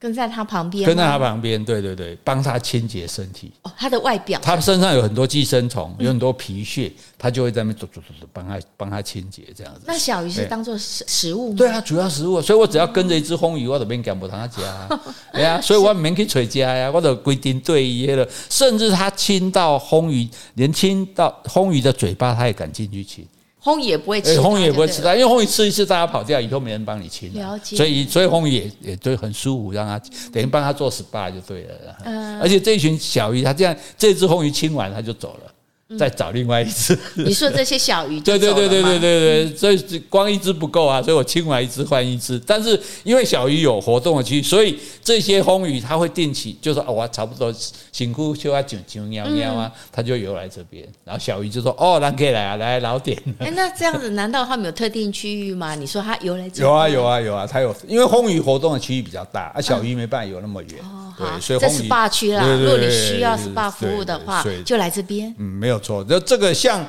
Speaker 2: 跟在他旁边，
Speaker 1: 跟在他旁边，对对对，帮他清洁身体。
Speaker 2: 哦，他的外表，
Speaker 1: 他身上有很多寄生虫，有很多皮屑，他就会在那边帮他帮他清洁这样子。
Speaker 2: 那小鱼是当做食食物吗？
Speaker 1: 对啊，主要食物。所以我只要跟着一只红鱼，我都免赶不上他家。[LAUGHS] 对啊，所以我免去找家呀，我就规定对耶了。甚至他亲到红鱼，连亲到红鱼的嘴巴，他也敢进去亲。
Speaker 2: 红鱼也不会吃，
Speaker 1: 红鱼也不会吃它，因为红鱼吃一次，大家跑掉以后没人帮你清，
Speaker 2: 了解。
Speaker 1: 所以所以红鱼也也对很舒服，让它等于帮它做 SPA 就对了。嗯，而且这一群小鱼，它这样这只红鱼清完，它就走了。再找另外一只、嗯。[LAUGHS] 你
Speaker 2: 说这些小鱼？
Speaker 1: 对对对对对对对，所以光一只不够啊，所以我清完一只换一只。但是因为小鱼有活动的区域，所以这些红鱼它会定期，就说哦，我差不多辛苦就要九九喵喵啊，它就游来这边。然后小鱼就说哦，那可以来啊，来老点。[LAUGHS]
Speaker 2: 哎，那这样子难道他们有特定区域吗？你说它游来这边？
Speaker 1: 有啊有啊有啊，它有，因为红鱼活动的区域比较大，啊，小鱼没办法游那么远。哦，对，所以
Speaker 2: 这是 SPA 区啦。如果你需要 SPA 服务的话，就来这边。
Speaker 1: 嗯，没有错，就这个。像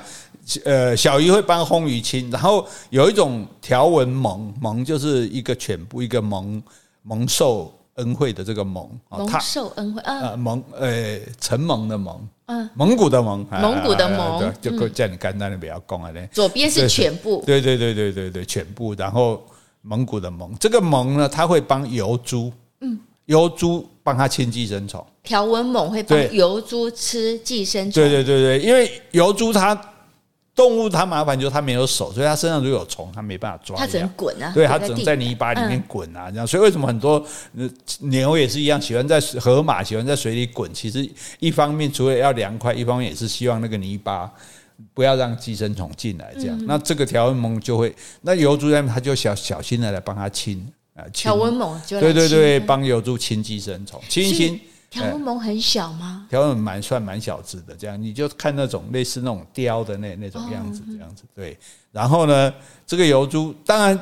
Speaker 1: 呃小鱼会帮红鱼亲，然后有一种条纹蒙蒙，就是一个犬部一个蒙蒙受恩惠的这个蒙
Speaker 2: 蒙受恩惠啊。
Speaker 1: 蒙呃承蒙的蒙嗯蒙古的蒙
Speaker 2: 蒙古的蒙。
Speaker 1: 就叫你干单的不要讲啊嘞，
Speaker 2: 左边是犬部。
Speaker 1: 对对对对对对犬部，然后蒙古的蒙这个蒙呢，它会帮油猪嗯疣猪帮它清寄生虫。
Speaker 2: 条纹猛会帮疣猪吃寄生虫。
Speaker 1: 对对对对，因为疣猪它动物它麻烦就是它没有手，所以它身上如果有虫，它没办法抓。
Speaker 2: 它只能滚啊。
Speaker 1: 对，它只能在泥巴里面滚啊，这样。所以为什么很多牛也是一样，喜欢在河马喜欢在水里滚？其实一方面除了要凉快，一方面也是希望那个泥巴不要让寄生虫进来。这样，那这个条纹猛就会，那疣猪在它就小小心的来帮它清啊。
Speaker 2: 条纹猛就
Speaker 1: 对对对，帮疣猪清寄生虫，清一清。
Speaker 2: 条纹猛很小吗？
Speaker 1: 条纹蛮算蛮小只的，这样你就看那种类似那种雕的那那种样子，这样子对。然后呢，这个油猪当然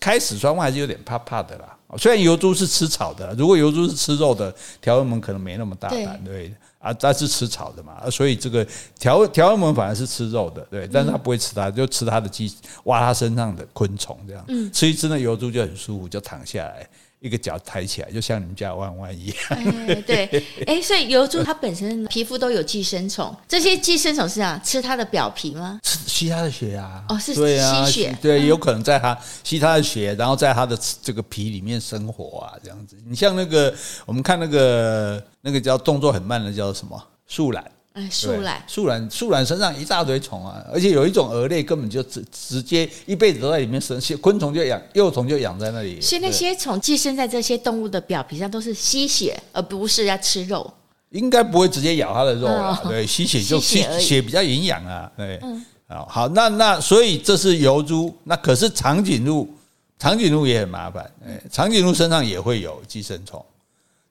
Speaker 1: 开始双方还是有点怕怕的啦。虽然油猪是吃草的，如果油猪是吃肉的，条纹猛可能没那么大胆，对啊，它是吃草的嘛，所以这个条条纹猛反而是吃肉的，对，但是它不会吃它，就吃它的鸡，挖它身上的昆虫这样。吃一只那疣猪就很舒服，就躺下来。一个脚抬起来，就像你们家弯弯一样。
Speaker 2: 哎，对，[LAUGHS] 哎，所以疣猪它本身皮肤都有寄生虫，这些寄生虫是啊，吃它的表皮吗？
Speaker 1: 吃吸它的血啊。
Speaker 2: 哦，是吸血。
Speaker 1: 对，有可能在它吸它的血，然后在它的这个皮里面生活啊，这样子。你像那个，我们看那个那个叫动作很慢的叫什么？树懒。
Speaker 2: 哎，树懒，
Speaker 1: 树懒，树懒身上一大堆虫啊，而且有一种蛾类根本就直直接一辈子都在里面生，昆虫就养，幼虫就养在那里。
Speaker 2: 所以那些虫寄生在这些动物的表皮上，都是吸血，而不是要吃肉。
Speaker 1: 应该不会直接咬它的肉啊，对，吸血就吸血比较营养啊，对，嗯，好，那那所以这是疣猪，那可是长颈鹿，长颈鹿也很麻烦，哎，长颈鹿身上也会有寄生虫。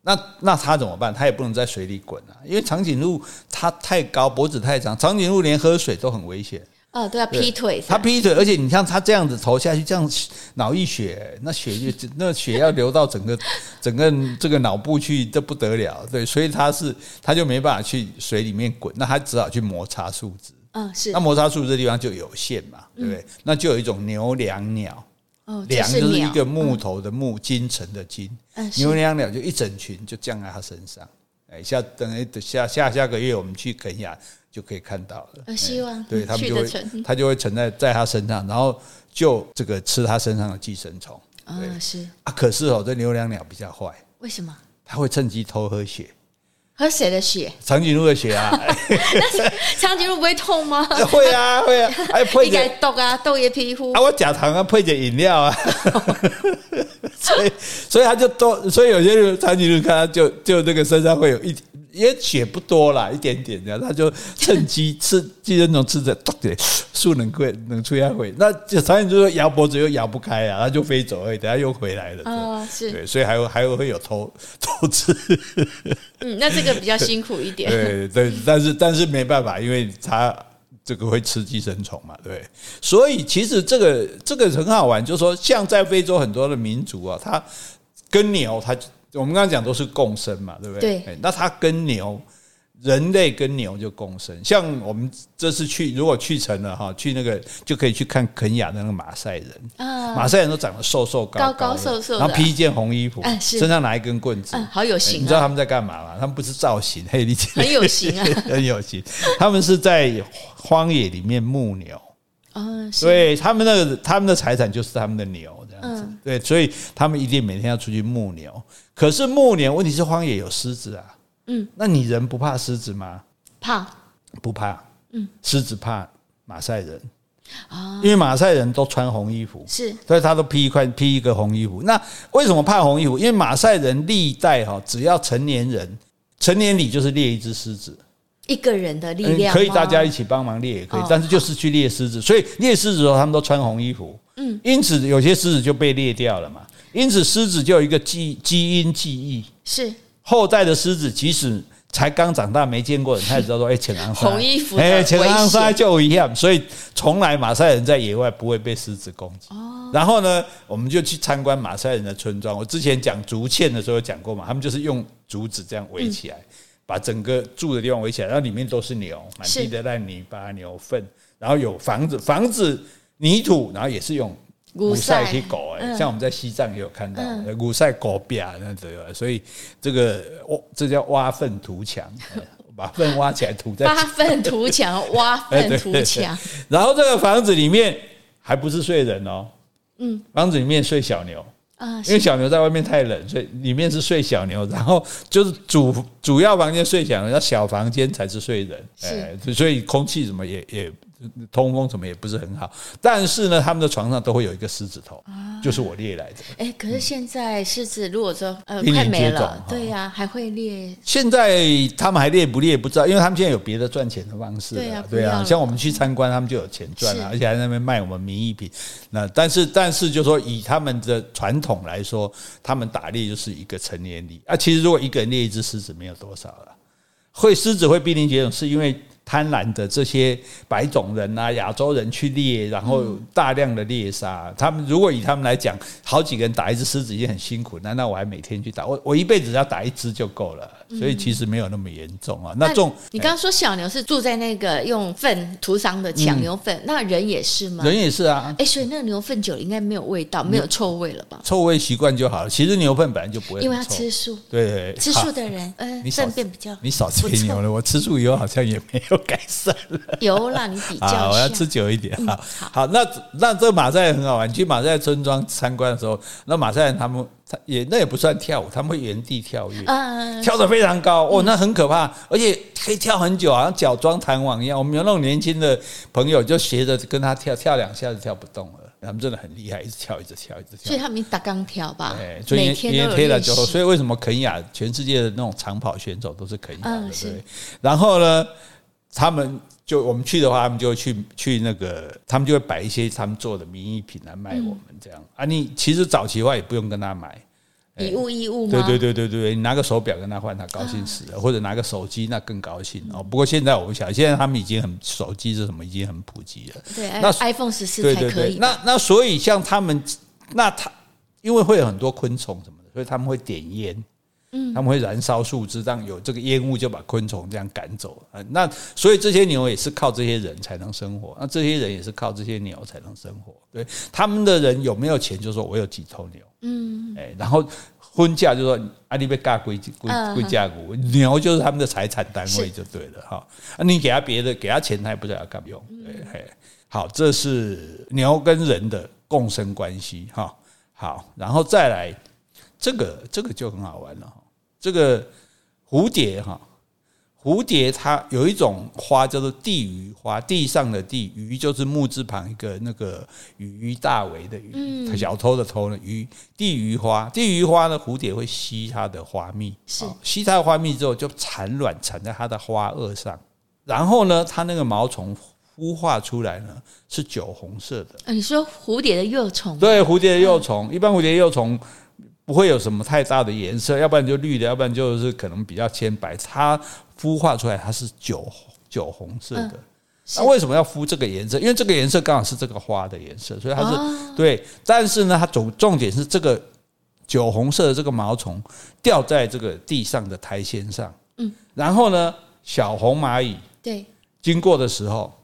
Speaker 1: 那那他怎么办？他也不能在水里滚啊，因为长颈鹿它太高，脖子太长，长颈鹿连喝水都很危险。
Speaker 2: 哦，对啊，劈腿。
Speaker 1: 它劈腿，而且你像它这样子投下去，这样脑溢血，那血就那血要流到整个 [LAUGHS] 整个这个脑部去，这不得了。对，所以它是它就没办法去水里面滚，那它只好去摩擦树枝。嗯，是。那摩擦树枝的地方就有限嘛，对不对？那就有一种牛椋鸟。
Speaker 2: 哦，
Speaker 1: 梁就是一个木头的木，金城的金，牛椋鸟就一整群就降在它身上。哎，下等于下下下个月我们去肯亚就可以看到了。
Speaker 2: 希望
Speaker 1: 对他们就会，[LAUGHS] 它就会存在在他身上，然后就这个吃他身上的寄生虫。
Speaker 2: 啊，是
Speaker 1: 啊，可是哦，这牛椋鸟比较坏。
Speaker 2: 为什么？
Speaker 1: 它会趁机偷喝血。
Speaker 2: 喝谁的血？
Speaker 1: 长颈鹿的血啊！
Speaker 2: 长颈鹿不会痛吗？
Speaker 1: 会啊，会啊，还 [LAUGHS] 配点
Speaker 2: 豆啊，豆也皮肤
Speaker 1: 啊，我假糖啊，配点饮料啊，[LAUGHS] 所以所以他就多，所以有些长颈鹿看他就就那个身上会有一。因为血不多啦，一点点这样，他就趁机吃寄生虫，吃着，咚的，树能会能出下回，那就长颈鹿说摇脖子又摇不开啊，他就飞走而已，等下又回来了。哦，是，对，所以还有还有会有偷偷吃。
Speaker 2: 嗯，那这个比较辛苦一点。
Speaker 1: 对 [LAUGHS] 对，但是但是没办法，因为他这个会吃寄生虫嘛，对。所以其实这个这个很好玩，就是说，像在非洲很多的民族啊，他跟牛，他。我们刚刚讲都是共生嘛，对不对？对。那它跟牛，人类跟牛就共生。像我们这次去，如果去成了哈，去那个就可以去看肯雅的那个马赛人。啊。马赛人都长得瘦瘦高高，
Speaker 2: 瘦瘦，
Speaker 1: 然后披一件红衣服，身上拿一根棍子，
Speaker 2: 好有型。
Speaker 1: 你知道他们在干嘛吗？他们不是造型，嘿，你
Speaker 2: 很有型啊，[LAUGHS]
Speaker 1: 很有型。他们是在荒野里面牧牛。啊，所以他们那个他们的财产就是他们的牛这样子。对，所以他们一定每天要出去牧牛。可是暮年，问题是荒野有狮子啊。嗯，那你人不怕狮子吗？
Speaker 2: 怕，
Speaker 1: 不怕。嗯，狮子怕马赛人，
Speaker 2: 啊，
Speaker 1: 因为马赛人都穿红衣服，
Speaker 2: 是，
Speaker 1: 所以他都披一块披一个红衣服。那为什么怕红衣服？因为马赛人历代哈，只要成年人成年礼就是猎一只狮子，
Speaker 2: 一个人的力量
Speaker 1: 可以大家一起帮忙猎也可以，但是就是去猎狮子。所以猎狮子的时候，他们都穿红衣服。嗯，因此有些狮子就被猎掉了嘛。因此狮子就有一个基基因记忆，是后代的狮子即使。才刚长大没见过人，他也知道说：“哎、欸，浅蓝色
Speaker 2: 红衣服，
Speaker 1: 哎，浅蓝色就一样。”所以从来马赛人在野外不会被狮子攻击。哦。然后呢，我们就去参观马赛人的村庄。我之前讲竹堑的时候有讲过嘛，他们就是用竹子这样围起来，嗯、把整个住的地方围起来，然后里面都是牛，满地的烂泥巴、牛粪，然后有房子，房子泥土，然后也是用。古赛可以搞哎，像我们在西藏也有看到古赛狗壁啊，那这个，所以这个这叫挖粪涂墙，把粪挖起来涂在。[LAUGHS] 挖
Speaker 2: 粪涂墙，挖 [LAUGHS] 粪涂墙。
Speaker 1: 然后这个房子里面还不是睡人哦，嗯，房子里面睡小牛啊，因为小牛在外面太冷，所以里面是睡小牛。然后就是主主要房间睡小牛，要小房间才是睡人，哎，所以空气什么也也。通风什么也不是很好，但是呢，他们的床上都会有一个狮子头，啊、就是我猎来的。
Speaker 2: 哎、欸，可是现在狮子如果说呃快没了，对呀、啊，还会猎。
Speaker 1: 现在他们还猎不猎不知道，因为他们现在有别的赚钱的方式。对呀、啊，对啊，像我们去参观，他们就有钱赚了，而且还在那边卖我们名义品。那但是但是，就说以他们的传统来说，他们打猎就是一个成年礼啊。其实如果一个人猎一只狮子，没有多少了。会狮子会濒临绝种，是因为。贪婪的这些白种人啊，亚洲人去猎，然后大量的猎杀他们。如果以他们来讲，好几个人打一只狮子已经很辛苦，难道我还每天去打？我我一辈子要打一只就够了。所以其实没有那么严重啊。那种
Speaker 2: 你刚刚说小牛是住在那个用粪涂上的抢，牛粪，那人也是吗？
Speaker 1: 人也是啊。
Speaker 2: 哎，所以那个牛粪久了应该没有味道，没有臭味了吧？
Speaker 1: 臭味习惯就好了。其实牛粪本来就不会，
Speaker 2: 因为要吃素。
Speaker 1: 对，
Speaker 2: 吃素的人，嗯，粪便比较。
Speaker 1: 你少吃牛了，我吃素以后好像也没有改善了。
Speaker 2: 有啦，你比较。
Speaker 1: 我要吃久一点。好，好，那那这个马赛很好玩。你去马赛村庄参观的时候，那马赛人他们他也那也不算跳舞，他们会原地跳跃，跳得非常高哦，那很可怕，而且可以跳很久，好像脚装弹簧一样。我们有那种年轻的朋友就学着跟他跳，跳两下就跳不动了。他们真的很厉害，一直跳，一直跳，一直跳。
Speaker 2: 所以他们打钢跳吧，
Speaker 1: 对，每天都练习。所以为什么肯雅全世界的那种长跑选手都是肯雅的？对。然后呢，他们。就我们去的话，他们就会去去那个，他们就会摆一些他们做的名义品来卖我们这样、嗯、啊。你其实早期的话也不用跟他买，
Speaker 2: 以物易物嘛。
Speaker 1: 对对对对对，你拿个手表跟他换，他高兴死了；啊、或者拿个手机，那更高兴哦。不过现在我不晓得，现在他们已经很手机是什么，已经很普及了。
Speaker 2: 对，那 iPhone 十四才可以。
Speaker 1: 那那所以像他们，那他因为会有很多昆虫什么的，所以他们会点烟。嗯，他们会燃烧树枝，让有这个烟雾就把昆虫这样赶走啊。那所以这些牛也是靠这些人才能生活，那这些人也是靠这些牛才能生活。对，他们的人有没有钱，就说我有几头牛，嗯，哎，然后婚嫁就说阿里贝嘎归归归嫁骨，牛就是他们的财产单位就对了哈。啊，你给他别的，给他钱，他也不知道要干嘛用。对，嘿，好，这是牛跟人的共生关系哈。好，然后再来。这个这个就很好玩了哈，这个蝴蝶哈，蝴蝶它有一种花叫做地鱼花，地上的地鱼就是木字旁一个那个鱼大为的鱼，小偷的偷呢鱼，地鱼花，地鱼花呢，蝴蝶会吸它的花蜜，是吸它的花蜜之后就产卵产在它的花萼上，然后呢，它那个毛虫孵化出来呢是酒红色的。
Speaker 2: 你说蝴蝶的幼虫？
Speaker 1: 对，蝴蝶的幼虫，一般蝴蝶幼虫。不会有什么太大的颜色，要不然就绿的，要不然就是可能比较浅白。它孵化出来，它是酒酒红色的。那为什么要敷这个颜色？因为这个颜色刚好是这个花的颜色，所以它是对。但是呢，它总重点是这个酒红色的这个毛虫掉在这个地上的苔藓上。嗯，然后呢，小红蚂蚁对经过的时候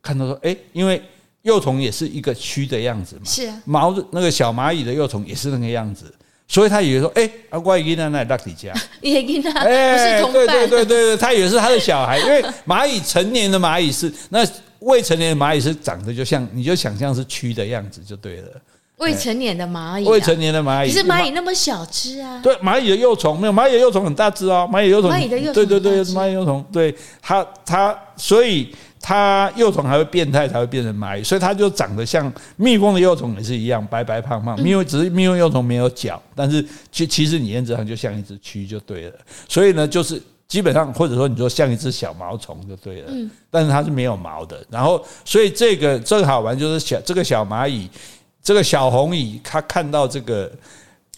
Speaker 1: 看到说，哎，因为幼虫也是一个蛆的样子嘛，是毛那个小蚂蚁的幼虫也是那个样子。所以他以为说，哎，阿怪 [LAUGHS] 伊娜那拉底家，
Speaker 2: 也跟他不是同伴。
Speaker 1: 对对对对，他以为是他的小孩，因为蚂蚁成年的蚂蚁是那未成年的蚂蚁是长得就像，你就想象是蛆的样子就对了。
Speaker 2: 未成年的蚂蚁，
Speaker 1: 未成年的蚂蚁，
Speaker 2: 可是蚂蚁那么小只啊？
Speaker 1: 对，蚂蚁的幼虫没有，蚂蚁的幼虫很大只哦，蚂蚁幼虫，
Speaker 2: 蚂蚁的幼虫，
Speaker 1: 对对对，蚂蚁幼虫，对它它，所以它幼虫还会变态，才会变成蚂蚁，所以它就长得像蜜蜂的幼虫也是一样，白白胖胖。因为只是蜜蜂幼虫没有脚，但是其其实你原则上就像一只蛆就对了。所以呢，就是基本上或者说你说像一只小毛虫就对了。但是它是没有毛的。然后，所以这个这个好玩就是小这个小蚂蚁，这个小红蚁，它看到这个。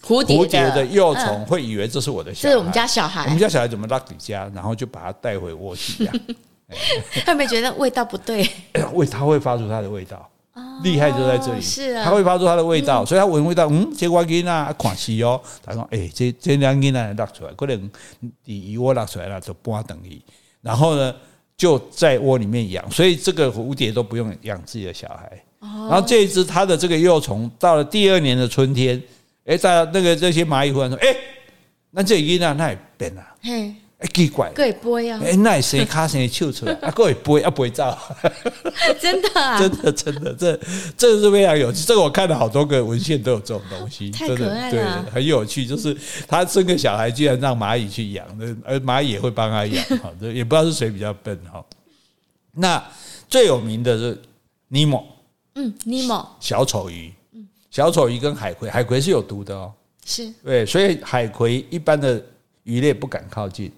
Speaker 2: 蝴蝶，
Speaker 1: 蝴蝶的幼虫会以为这是我的小孩，
Speaker 2: 这是我们家小孩。
Speaker 1: 我们家小孩怎么到你家，然后就把它带回窝去养。[LAUGHS] [LAUGHS]
Speaker 2: 他没觉得味道不对？[LAUGHS]
Speaker 1: 味，它会发出它的味道。厉害就在这里，
Speaker 2: 是啊，
Speaker 1: 它会发出它的味道，所以它闻味道，嗯，这我囡仔看戏哦。他说，哎，这这两囡仔拉出来，可能第一窝拉出来了，就半等于，然后呢，就在窝里面养。所以这个蝴蝶都不用养自己的小孩。然后这一只它的这个幼虫，到了第二年的春天。哎，在那个这些蚂蚁忽然说：“哎，那这囡仔那也变了，哎，奇怪，
Speaker 2: 会飞啊！
Speaker 1: 哎，那也生卡谁笑出来，[LAUGHS] 啊，会飞啊，不会走，[LAUGHS]
Speaker 2: 真的啊，[LAUGHS]
Speaker 1: 真的真的，这这是非常有趣。这个我看了好多个文献都有这种东西，
Speaker 2: 太可爱了，
Speaker 1: 对，很有趣。就是他生个小孩，居然让蚂蚁去养，而蚂蚁也会帮他养，好，这也不知道是谁比较笨哈。那最有名的是尼莫，
Speaker 2: 嗯，尼莫
Speaker 1: 小丑鱼。”小丑鱼跟海葵，海葵是有毒的哦，
Speaker 2: 是
Speaker 1: 对，所以海葵一般的鱼类不敢靠近。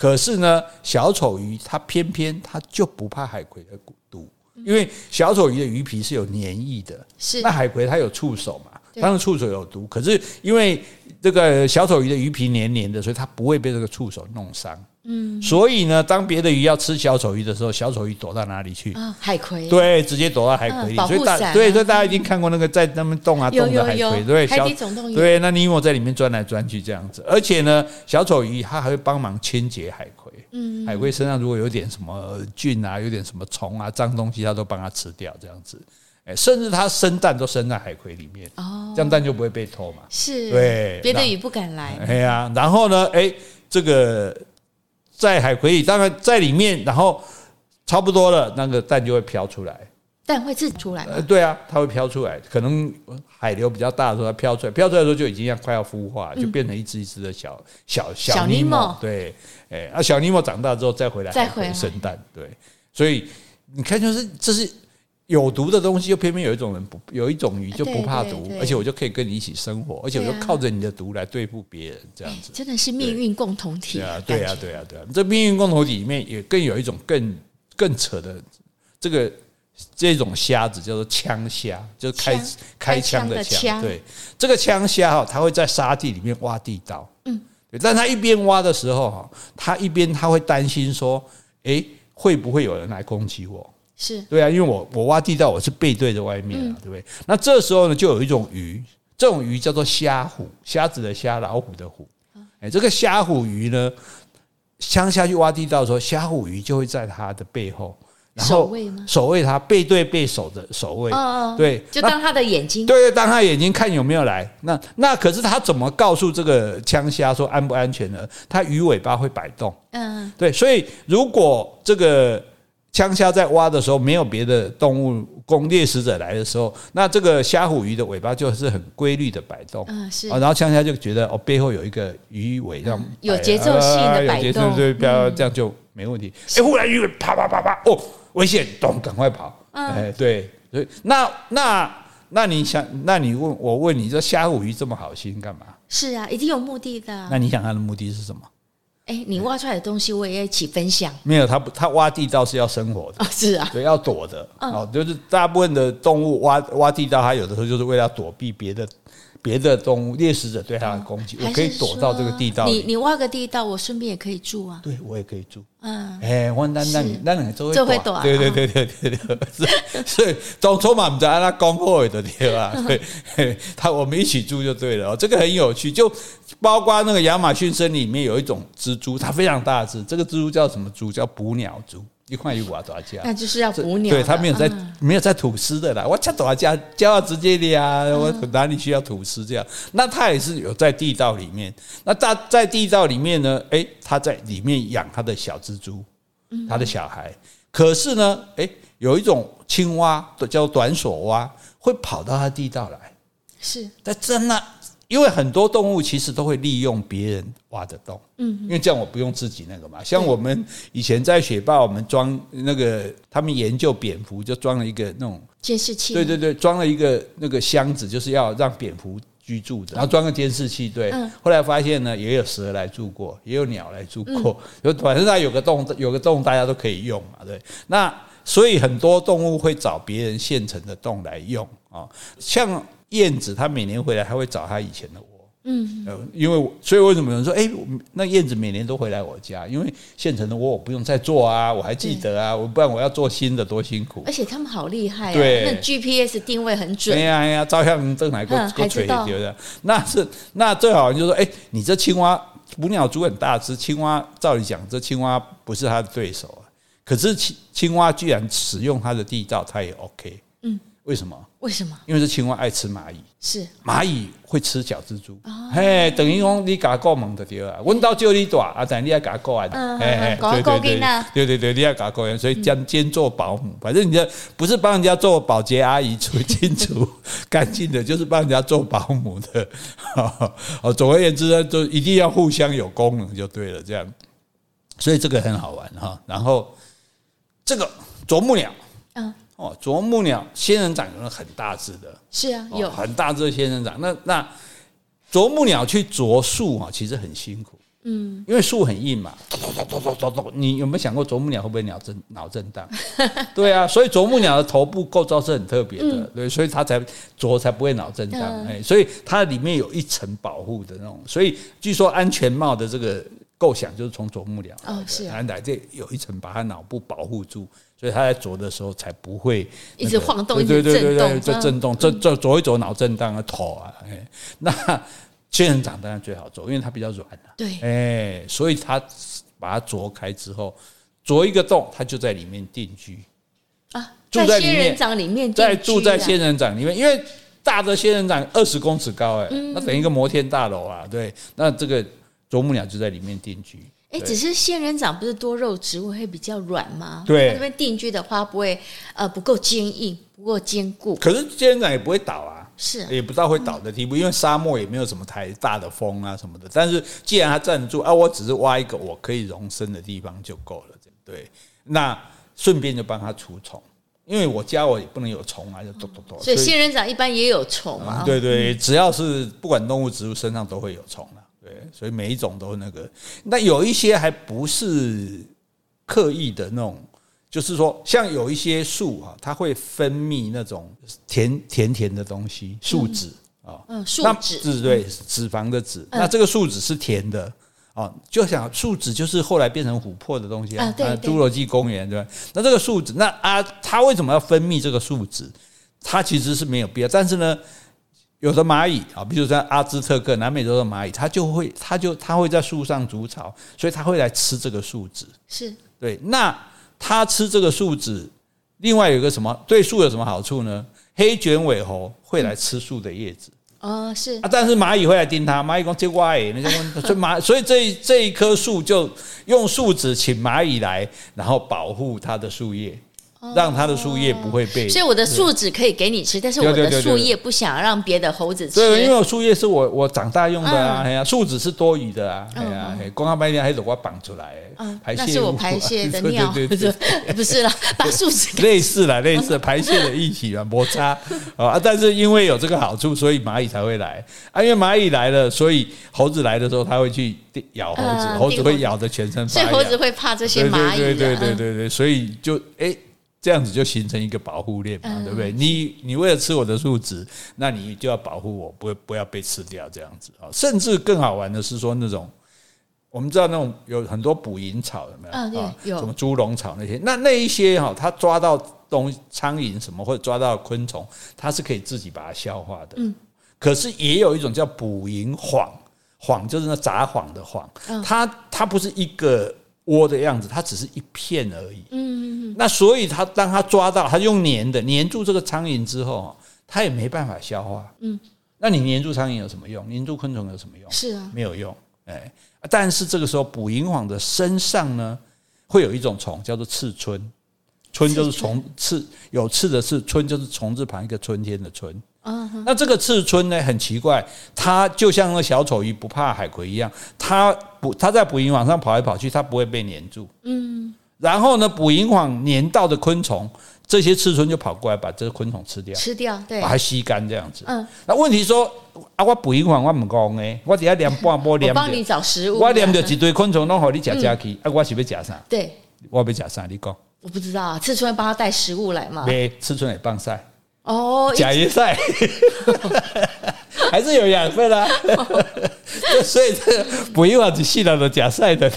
Speaker 1: 可是呢，小丑鱼它偏偏它就不怕海葵的毒，因为小丑鱼的鱼皮是有粘液的，是那海葵它有触手嘛，它的触手有毒，可是因为这个小丑鱼的鱼皮黏黏的，所以它不会被这个触手弄伤。嗯，所以呢，当别的鱼要吃小丑鱼的时候，小丑鱼躲到哪里去？
Speaker 2: 啊，海葵。
Speaker 1: 对，直接躲到海葵里。所以大对，所以大家一定看过那个在那边动啊动的海葵，对，
Speaker 2: 海底总动员。
Speaker 1: 对，那尼莫在里面钻来钻去这样子，而且呢，小丑鱼它还会帮忙清洁海葵。嗯，海葵身上如果有点什么菌啊，有点什么虫啊、脏东西，它都帮它吃掉这样子。哎，甚至它生蛋都生在海葵里面，哦，这样蛋就不会被偷嘛。
Speaker 2: 是，
Speaker 1: 对，
Speaker 2: 别的鱼不敢来。
Speaker 1: 哎呀，然后呢，哎，这个。在海葵里，当然在里面，然后差不多了，那个蛋就会飘出来。
Speaker 2: 蛋会自己出来？呃，
Speaker 1: 对啊，它会飘出来。可能海流比较大的时候，它飘出来，飘出来的时候就已经要快要孵化，就变成一只一只的小小小尼莫。对，哎，啊，小尼莫长大之后再回来，再回来生蛋。对，所以你看，就是这是。有毒的东西，又偏偏有一种人不，有一种鱼就不怕毒，而且我就可以跟你一起生活，而且我就靠着你的毒来对付别人，这样子
Speaker 2: 真的是命运共同体。
Speaker 1: 对啊，对啊，对啊，对啊！这命运共同体里面也更有一种更更扯的这个这种虾子叫做枪虾，就是开开枪的枪。对，这个枪虾哈，它会在沙地里面挖地道。嗯，对，但它一边挖的时候哈，它一边它会担心说，诶，会不会有人来攻击我？
Speaker 2: 是
Speaker 1: 对啊，因为我我挖地道，我是背对着外面啊，对不对？那这时候呢，就有一种鱼，这种鱼叫做虾虎，虾子的虾，老虎的虎。哎，这个虾虎鱼呢，乡下去挖地道的时候，虾虎鱼就会在它的背后，然后守卫吗？守卫它，背对背守着守卫。哦哦，对，
Speaker 2: 就当他的眼睛。
Speaker 1: 对对，当他眼睛看有没有来。那那可是他怎么告诉这个枪虾说安不安全呢？它鱼尾巴会摆动。嗯，对，所以如果这个。枪虾在挖的时候，没有别的动物攻猎食者来的时候，那这个虾虎鱼的尾巴就是很规律的摆动。嗯，是。然后枪虾就觉得哦，背后有一个鱼尾这样
Speaker 2: 有节奏性的摆动，
Speaker 1: 对不要这样就没问题。哎，忽然鱼尾啪啪啪啪，哦，危险，咚，赶快跑。哎，对，所以那那那你想，那你问我问你，这虾虎鱼这么好心干嘛？
Speaker 2: 是啊，一定有目的的。
Speaker 1: 那你想它的目的是什么？
Speaker 2: 哎，你挖出来的东西我也要一起分享。
Speaker 1: 没有，他他挖地道是要生活的，
Speaker 2: 是啊，
Speaker 1: 对，要躲的。哦，就是大部分的动物挖挖地道，它有的时候就是为了躲避别的。别的动物猎食者对它的攻击，我可以躲到这个地道里。
Speaker 2: 你你挖个地道，我顺便也可以住啊。
Speaker 1: 对，我也可以住。嗯，哎，我那那那两个就会躲。
Speaker 2: 躲。
Speaker 1: 对对对对对对，[LAUGHS] 所以总充满在那公会的地方，对，[LAUGHS] 他我们一起住就对了。这个很有趣，就包括那个亚马逊森林里面有一种蜘蛛，它非常大只，这个蜘蛛叫什么蛛？叫捕鸟蛛。一块一瓦多少钱？
Speaker 2: 那就是要捕鸟。
Speaker 1: 对，他没有在没有在吐丝的啦。我吃多少钱？就要直接的呀。我哪里需要吐丝这样？那他也是有在地道里面。那在在地道里面呢？诶，他在里面养他的小蜘蛛，他的小孩。可是呢，诶，有一种青蛙叫短锁蛙，会跑到他地道来。
Speaker 2: 是
Speaker 1: 在在那因为很多动物其实都会利用别人挖的洞，嗯，因为这样我不用自己那个嘛。像我们以前在雪豹，我们装那个，他们研究蝙蝠，就装了一个那种
Speaker 2: 监视器，
Speaker 1: 对对对，装了一个那个箱子，就是要让蝙蝠居住的，然后装个监视器，对。后来发现呢，也有蛇来住过，也有鸟来住过，有反正它有个洞，有个洞大家都可以用嘛，对。那所以很多动物会找别人现成的洞来用啊，像。燕子它每年回来，它会找它以前的窝。嗯，因为所以为什么有人说，哎，那燕子每年都回来我家？因为现成的窝我不用再做啊，我还记得啊，我不然我要做新的多辛苦。
Speaker 2: 而且他们好厉害啊，对，那 GPS 定位很准。
Speaker 1: 哎呀哎呀，照相正来过过垂觉得，那是那最好就是说，哎，你这青蛙捕鸟蛛很大只，青蛙照理讲，这青蛙不是它的对手啊。可是青青蛙居然使用它的地道，它也 OK。嗯。为什么？
Speaker 2: 为什么？
Speaker 1: 因为这青蛙爱吃蚂蚁，
Speaker 2: 是。
Speaker 1: 蚂蚁会吃小蜘蛛，嘿，等于说你给它够猛的对啊，温到就你大啊，但你要给它够啊，哎，对对对，对对对，你要给它够啊，所以兼兼做保姆，反正你这不是帮人家做保洁阿姨除清除 [LAUGHS] 干净的，就是帮人家做保姆的，[LAUGHS] 哦，总而言之呢，就一定要互相有功能就对了，这样，所以这个很好玩哈。然后这个啄木鸟，嗯。哦，啄木鸟仙人掌有很大只的，
Speaker 2: 是啊，有
Speaker 1: 很大只的仙人掌。那那啄木鸟去啄树啊，其实很辛苦，嗯，因为树很硬嘛，你有没有想过啄木鸟会不会脑震脑震荡？[LAUGHS] 对啊，所以啄木鸟的头部构造是很特别的，对，所以它才啄才不会脑震荡。哎，所以它里面有一层保护的那种，所以据说安全帽的这个构想就是从啄木鸟哦，是啊，来这有一层把它脑部保护住。所以他在啄的时候才不会、那个、
Speaker 2: 一直晃动，
Speaker 1: 对对对对，就震动，这这啄一啄脑震荡啊，头啊，哎，那仙人掌当然最好啄，因为它比较软、啊、
Speaker 2: 对，
Speaker 1: 哎，所以它把它啄开之后，啄一个洞，它就在里面定居。
Speaker 2: 啊，住在仙人掌里面，
Speaker 1: 在住在仙人掌里面，因为大的仙人掌二十公尺高，哎，那等于一个摩天大楼啊，对，那这个啄木鸟就在里面定居。
Speaker 2: 哎，只是仙人掌不是多肉植物会比较软吗？
Speaker 1: 对，
Speaker 2: 这边定居的话不会呃不够坚硬，不够坚固。
Speaker 1: 可是仙人掌也不会倒啊，
Speaker 2: 是
Speaker 1: 也不到会倒的地步，因为沙漠也没有什么太大的风啊什么的。但是既然它站住啊，我只是挖一个我可以容身的地方就够了。对，那顺便就帮它除虫，因为我家我也不能有虫啊，就咚咚咚。
Speaker 2: 所以仙人掌一般也有虫啊。
Speaker 1: 对对，只要是不管动物植物身上都会有虫啊。对，所以每一种都那个，那有一些还不是刻意的那种，就是说，像有一些树啊，它会分泌那种甜甜甜的东西，树脂啊，嗯，树脂，对，脂肪的脂，那这个树脂是甜的啊，就想树脂就是后来变成琥珀的东西啊，侏罗纪公园对吧？那这个树脂，那啊，它为什么要分泌这个树脂？它其实是没有必要，但是呢。有的蚂蚁啊，比如说阿兹特克南美洲的蚂蚁，它就会，它就它会在树上筑巢，所以它会来吃这个树脂。是对，那它吃这个树脂，另外有一个什么对树有什么好处呢？黑卷尾猴会来吃树的叶子。
Speaker 2: 哦，是
Speaker 1: 啊，但是蚂蚁会来叮它，蚂蚁讲这歪，那就问，所以蚂，[LAUGHS] 所以这这一棵树就用树脂请蚂蚁来，然后保护它的树叶。让它的树叶不会被，
Speaker 2: 所以我的树脂可以给你吃，但是我的树叶不想让别的猴子吃。
Speaker 1: 对，因为我树叶是我我长大用的啊，哎呀，树脂是多余的啊，哎呀，光它白天还得我绑出来，排泄。
Speaker 2: 那是我排泄的尿，[LAUGHS] 不是 [LAUGHS] 不是啦，[LAUGHS] 把树脂
Speaker 1: 类似啦，类似排泄的一体啊，摩擦。啊，但是因为有这个好处，所以蚂蚁才会来。啊，因为蚂蚁来了，所以猴子来的时候，它会去咬猴子，猴子会咬的全身，
Speaker 2: 所以猴子会。怕这些蚂蚁，
Speaker 1: 对对对对对，所以就哎。这样子就形成一个保护链嘛，对不对？你你为了吃我的树脂，那你就要保护我，不不要被吃掉，这样子啊。甚至更好玩的是说，那种我们知道那种有很多捕蝇草有没有啊？有什么猪笼草那些？那那一些哈，它抓到东苍蝇什么或者抓到昆虫，它是可以自己把它消化的。嗯。可是也有一种叫捕蝇谎，谎就是那撒谎的谎，它它不是一个。窝的样子，它只是一片而已。嗯，那所以它当它抓到，它用粘的粘住这个苍蝇之后，它也没办法消化。嗯，那你粘住苍蝇有什么用？粘住昆虫有什么用？
Speaker 2: 是啊，
Speaker 1: 没有用。哎，但是这个时候捕蝇网的身上呢，会有一种虫叫做刺春，春就是虫刺，有刺的刺，春就是虫字旁一个春天的春。嗯，那这个刺春呢，很奇怪，它就像那小丑鱼不怕海葵一样，它不，它在捕蝇网上跑来跑去，它不会被黏住。嗯，然后呢，捕蝇网粘到的昆虫，这些刺春就跑过来把这个昆虫吃掉，
Speaker 2: 吃掉，对，
Speaker 1: 把它吸干这样子。嗯，那问题说啊，我捕蝇网我唔讲诶，我底下连半波连，[LAUGHS]
Speaker 2: 我帮你找食物，
Speaker 1: 我连着一堆昆虫弄好你夹夹去，[LAUGHS] 啊，我是要夹啥？
Speaker 2: 对，
Speaker 1: 我要夹啥？你讲，
Speaker 2: 我不知道啊，刺春帮他带食物来嘛？
Speaker 1: 对，刺春也棒晒。
Speaker 2: 哦，
Speaker 1: 假叶赛还是有养分啊，所以这个不用啊，只细了的假晒的？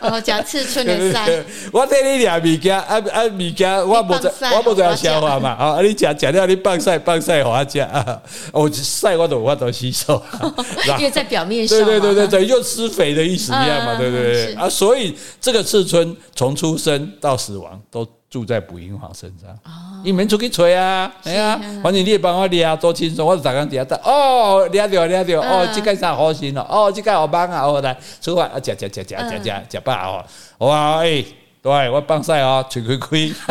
Speaker 2: 哦，假刺春的晒。
Speaker 1: 我带你俩米家啊啊米家，我不在，我不在消化嘛啊！你假假掉你棒晒棒晒我家啊！我晒我都我都吸收，[LAUGHS]
Speaker 2: 因为在表面上。
Speaker 1: 对对对对对，就施肥的意思一样嘛，对不对？啊，所以这个刺春从出生到死亡都。住在捕蝇网身上，你们出去吹啊，哎呀，反正你也帮我抓，多轻松，我就打刚底下哦，抓到抓到，哦，这个啥好心哦，哦，这个好棒啊，哦，来，出发，啊，夹夹夹夹夹夹夹吧哦，哇，哎，对我放晒哦，吹吹吹，[LAUGHS]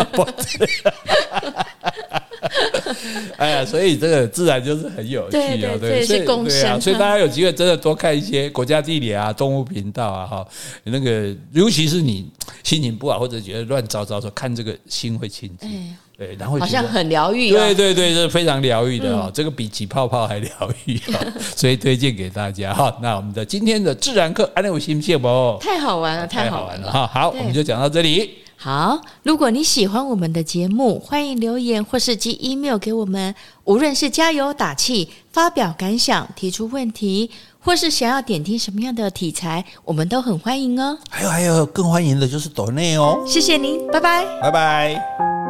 Speaker 1: [LAUGHS] 哎呀，所以这个自然就是很有趣啊，对，所以对啊，所以大家有机会真的多看一些国家地理啊、动物频道啊，哈，那个尤其是你心情不好或者觉得乱糟糟的时候，看这个心会清静，对，然后
Speaker 2: 好像很疗愈，
Speaker 1: 对对对，是非常疗愈的哦，这个比起泡泡还疗愈啊，[LAUGHS] 所以推荐给大家哈。那我们的今天的自然课，安利我新鲜不？
Speaker 2: 太好玩了，太好玩了
Speaker 1: 哈。好，我们就讲到这里。
Speaker 2: 好，如果你喜欢我们的节目，欢迎留言或是寄 email 给我们。无论是加油打气、发表感想、提出问题，或是想要点听什么样的题材，我们都很欢迎哦。
Speaker 1: 还有还有，更欢迎的就是抖内哦。
Speaker 2: 谢谢您，拜拜，
Speaker 1: 拜拜。